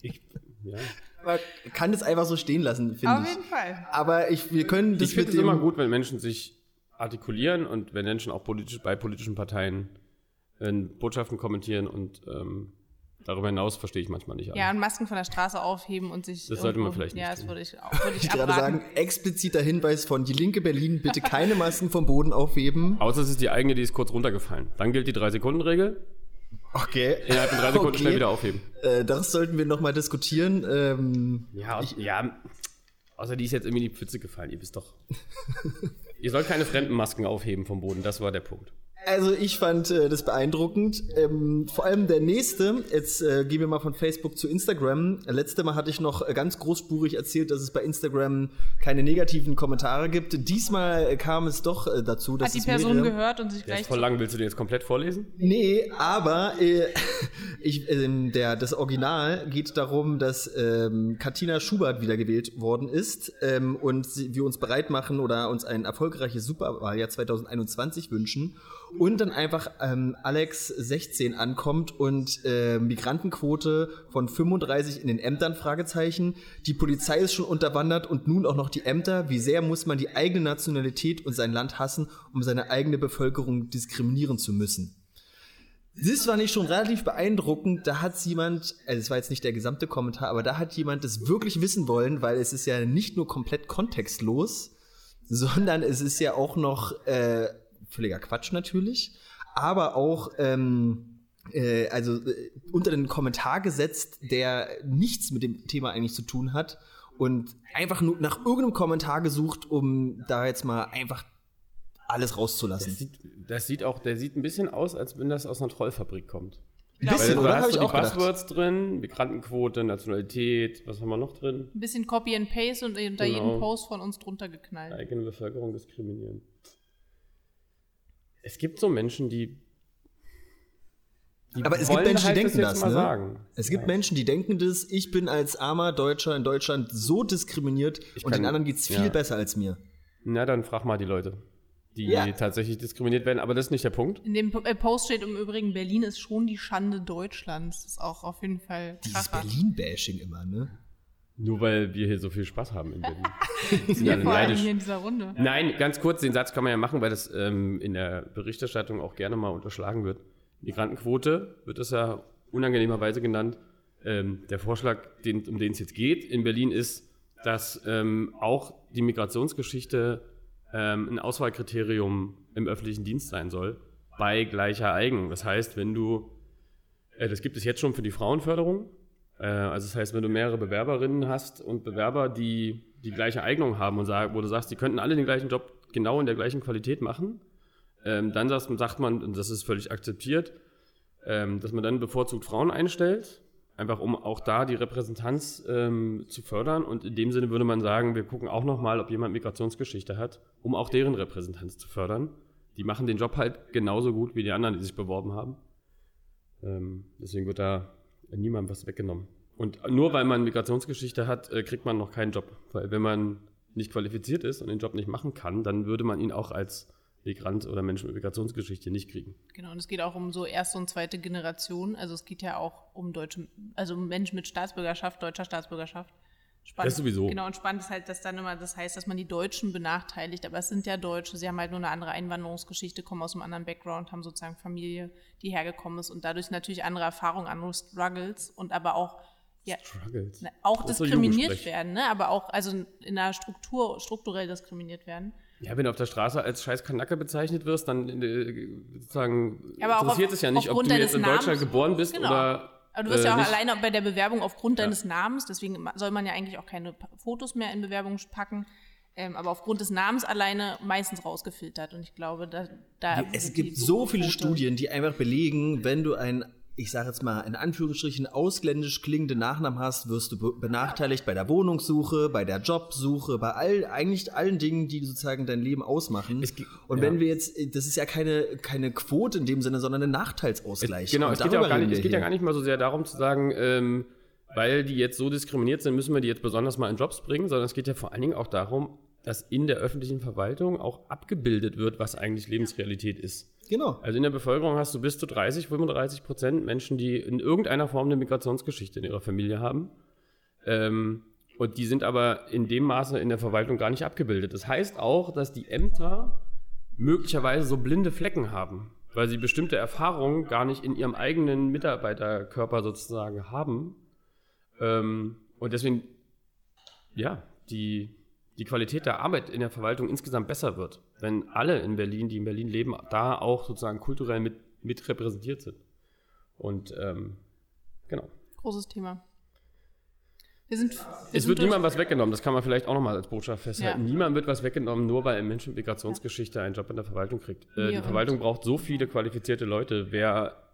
Ich, ja. Man kann das einfach so stehen lassen, finde Auf ich. jeden Fall. Aber ich, wir können das ich finde mit es immer gut, wenn Menschen sich artikulieren und wenn Menschen auch politisch, bei politischen Parteien äh, Botschaften kommentieren und ähm, darüber hinaus verstehe ich manchmal nicht. Ja, und Masken von der Straße aufheben und sich. Das sollte man vielleicht nicht Ja, das würde ich auch. Würde ich Ich gerade sagen, expliziter Hinweis von die linke Berlin, bitte keine Masken vom Boden aufheben. Außer es ist die eigene, die ist kurz runtergefallen. Dann gilt die 3-Sekunden-Regel. Okay. Innerhalb von 3 Sekunden Okay. schnell wieder aufheben. Äh, das sollten wir nochmal diskutieren. Ähm, Ja, ja. Außer die ist jetzt irgendwie in die Pfütze gefallen. Ihr wisst doch. Ihr sollt keine fremden Masken aufheben vom Boden. Das war der Punkt. Also ich fand äh, das beeindruckend. Ähm, vor allem der nächste, jetzt äh, gehen wir mal von Facebook zu Instagram. Letzte Mal hatte ich noch ganz großspurig erzählt, dass es bei Instagram keine negativen Kommentare gibt. Diesmal kam es doch äh, dazu, dass Hat die Person mehrere- gehört und sich gleich. ist voll lang. Willst du den jetzt komplett vorlesen? Nee, aber äh, ich, ähm, der, das Original geht darum, dass ähm, Katina Schubert wiedergewählt worden ist ähm, und sie, wir uns bereit machen oder uns ein erfolgreiches Superwahljahr 2021 wünschen und dann einfach ähm, Alex 16 ankommt und äh, Migrantenquote von 35 in den Ämtern Fragezeichen. Die Polizei ist schon unterwandert und nun auch noch die Ämter. Wie sehr muss man die eigene Nationalität und sein Land hassen, um seine eigene Bevölkerung diskriminieren zu müssen? Das fand ich schon relativ beeindruckend. Da hat jemand, also es war jetzt nicht der gesamte Kommentar, aber da hat jemand das wirklich wissen wollen, weil es ist ja nicht nur komplett kontextlos, sondern es ist ja auch noch äh, völliger Quatsch natürlich, aber auch ähm, äh, also äh, unter den Kommentar gesetzt, der nichts mit dem Thema eigentlich zu tun hat und einfach nur nach irgendeinem Kommentar gesucht, um da jetzt mal einfach alles Das rauszulassen. sieht, das sieht auch, der sieht ein bisschen aus, als wenn das aus einer Trollfabrik kommt. Ein Weil bisschen, da oder? hast du die gedacht. Buzzwords drin, Migrantenquote, Nationalität, was haben wir noch drin? Ein bisschen Copy and Paste und unter Genau. jedem Post von uns drunter geknallt. Eigene Bevölkerung diskriminieren. Es gibt so Menschen, die. die Aber es gibt Menschen, die halt denken jetzt das, mal ne? sagen. Es gibt Menschen, die denken das, ich bin als armer Deutscher in Deutschland so diskriminiert und kann- den anderen geht's viel ja. besser als mir. Na, dann frag mal die Leute, die Ja. tatsächlich diskriminiert werden. Aber das ist nicht der Punkt. In dem äh, Post steht im Übrigen, Berlin ist schon die Schande Deutschlands. Das ist auch auf jeden Fall Dieses. Berlin-Bashing immer, ne? Nur weil wir hier so viel Spaß haben in Berlin. Wir sind Ja, alle neidisch. hier in dieser Runde. Nein, ganz kurz, den Satz kann man ja machen, weil das ähm, in der Berichterstattung auch gerne mal unterschlagen wird. Migrantenquote wird es ja unangenehmerweise genannt. Ähm, der Vorschlag, den, um den es jetzt geht in Berlin, ist, dass ähm, auch die Migrationsgeschichte ähm, ein Auswahlkriterium im öffentlichen Dienst sein soll, bei gleicher Eignung. Das heißt, wenn du, äh, das gibt es jetzt schon für die Frauenförderung, also das heißt, wenn du mehrere Bewerberinnen hast und Bewerber, die die gleiche Eignung haben und sag, wo du sagst, die könnten alle den gleichen Job genau in der gleichen Qualität machen, ähm, dann sagt, man, und das ist völlig akzeptiert, ähm, dass man dann bevorzugt Frauen einstellt, einfach um auch da die Repräsentanz ähm, zu fördern. Und in dem Sinne würde man sagen, wir gucken auch nochmal, ob jemand Migrationsgeschichte hat, um auch deren Repräsentanz zu fördern. Die machen den Job halt genauso gut wie die anderen, die sich beworben haben. Deswegen wird da niemandem was weggenommen. Und nur weil man Migrationsgeschichte hat, äh, kriegt man noch keinen Job. Weil wenn man nicht qualifiziert ist und den Job nicht machen kann, dann würde man ihn auch als Migrant oder Mensch mit Migrationsgeschichte nicht kriegen. Genau, und es geht auch um so erste und zweite Generation. Also es geht ja auch um deutsche, also um Menschen mit Staatsbürgerschaft, deutscher Staatsbürgerschaft. Spannend. Das sowieso. Genau, und spannend ist halt, dass dann immer das heißt, dass man die Deutschen benachteiligt, aber es sind ja Deutsche, sie haben halt nur eine andere Einwanderungsgeschichte, kommen aus einem anderen Background, haben sozusagen Familie, die hergekommen ist und dadurch natürlich andere Erfahrungen, andere Struggles und aber auch ja, Struggles. ne, auch Großer diskriminiert werden, ne? aber auch also in der Struktur strukturell diskriminiert werden. Ja, wenn du auf der Straße als scheiß Kanacke bezeichnet wirst, dann äh, sozusagen aber interessiert auf- es ja nicht, ob du jetzt in Deutschland Namens- geboren bist Genau. oder. Aber du wirst äh, ja auch nicht. alleine bei der Bewerbung aufgrund Ja. deines Namens, deswegen soll man ja eigentlich auch keine Fotos mehr in Bewerbungen packen, ähm, aber aufgrund des Namens alleine meistens rausgefiltert. Und ich glaube, da, da Es gibt so viele Quote- Studien, die einfach belegen, wenn du ein, ich sage jetzt mal, in Anführungsstrichen ausländisch klingenden Nachnamen hast, wirst du be- benachteiligt bei der Wohnungssuche, bei der Jobsuche, bei all, eigentlich allen Dingen, die sozusagen dein Leben ausmachen. Es Und ja. wenn wir jetzt, das ist ja keine, keine Quote in dem Sinne, sondern ein Nachteilsausgleich. Genau, Und es geht, ja, gar nicht, es geht ja gar nicht mal so sehr darum zu sagen, ähm, weil die jetzt so diskriminiert sind, müssen wir die jetzt besonders mal in Jobs bringen, sondern es geht ja vor allen Dingen auch darum, dass in der öffentlichen Verwaltung auch abgebildet wird, was eigentlich Lebensrealität ist. Genau. Also in der Bevölkerung hast du bis zu 30, 35 Prozent Menschen, die in irgendeiner Form eine Migrationsgeschichte in ihrer Familie haben. Ähm, und die sind aber in dem Maße in der Verwaltung gar nicht abgebildet. Das heißt auch, dass die Ämter möglicherweise so blinde Flecken haben, weil sie bestimmte Erfahrungen gar nicht in ihrem eigenen Mitarbeiterkörper sozusagen haben. Ähm, und deswegen, ja, die, die Qualität der Arbeit in der Verwaltung insgesamt besser wird, wenn alle in Berlin, die in Berlin leben, da auch sozusagen kulturell mit, mit repräsentiert sind. Und ähm, genau. Großes Thema. Wir sind, wir Es sind wird niemandem was weggenommen, das kann man vielleicht auch nochmal als Botschaft festhalten. Ja. Niemand wird was weggenommen, nur weil ein Mensch mit Migrationsgeschichte einen Job in der Verwaltung kriegt. Äh, die Verwaltung braucht so viele qualifizierte Leute. Wer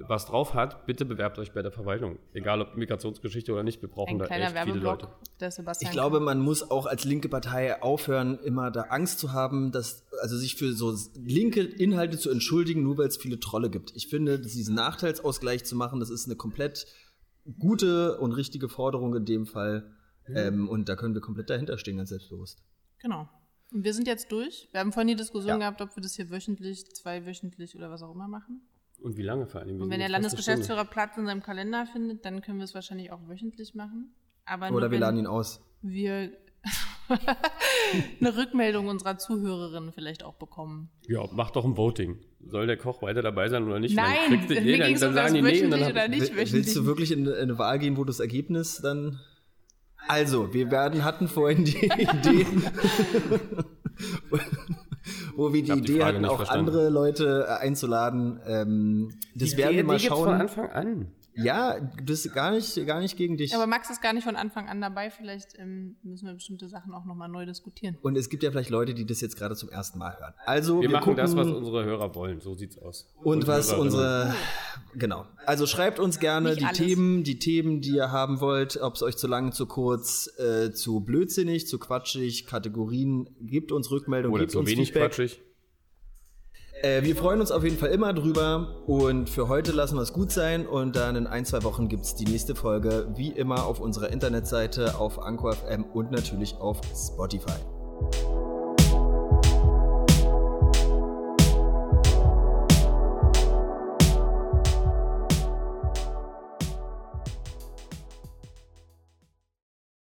was drauf hat, bitte bewerbt euch bei der Verwaltung. Egal ob Migrationsgeschichte oder nicht, wir brauchen Ein da echt viele Werbeblock, Leute. der Sebastian. Ich glaube, man muss auch als linke Partei aufhören, immer da Angst zu haben, dass, also sich für so linke Inhalte zu entschuldigen, nur weil es viele Trolle gibt. Ich finde, diesen Nachteilsausgleich zu machen, das ist eine komplett gute und richtige Forderung in dem Fall. Ähm, und da können wir komplett dahinter stehen, ganz selbstbewusst. Genau. Und wir sind jetzt durch. Wir haben vorhin die Diskussion Ja. gehabt, ob wir das hier wöchentlich, zweiwöchentlich oder was auch immer machen. Und wie lange vor allem? Wir Und wenn der Landesgeschäftsführer Platz in seinem Kalender findet, dann können wir es wahrscheinlich auch wöchentlich machen. Aber nur Oder wir laden ihn aus. wir eine Rückmeldung unserer Zuhörerinnen vielleicht auch bekommen. Ja, mach doch ein Voting. Soll der Koch weiter dabei sein oder nicht? Nein, dann kriegst du, mir nee, dann, um sagen die nee dann oder nicht wöchentlich. Willst du wirklich in eine Wahl gehen, wo das Ergebnis dann. Also, wir werden, hatten vorhin die Idee, wo wir die die Idee Frage hatten, auch verstanden. andere Leute äh, einzuladen. Ähm, das die werden wir mal die gibt's von schauen. Anfang an. Ja, das ist gar nicht, gar nicht gegen dich. Aber Max ist gar nicht von Anfang an dabei. Vielleicht ähm, müssen wir bestimmte Sachen auch nochmal neu diskutieren. Und es gibt ja vielleicht Leute, die das jetzt gerade zum ersten Mal hören. Also, Wir, wir, machen gucken, das, was unsere Hörer wollen. So sieht's aus. Und was Hörerinnen. unsere, genau. Also schreibt uns gerne Nicht die alles. Themen, die Themen, die ihr haben wollt, ob es euch zu lang, zu kurz, äh, zu blödsinnig, zu quatschig, Kategorien, gebt uns Rückmeldung, Oder gebt zu uns wenig Feedback. quatschig. Äh, wir freuen uns auf jeden Fall immer drüber und für heute lassen wir es gut sein und dann in ein, zwei Wochen gibt's die nächste Folge, wie immer auf unserer Internetseite, auf Anchor und natürlich auf Spotify.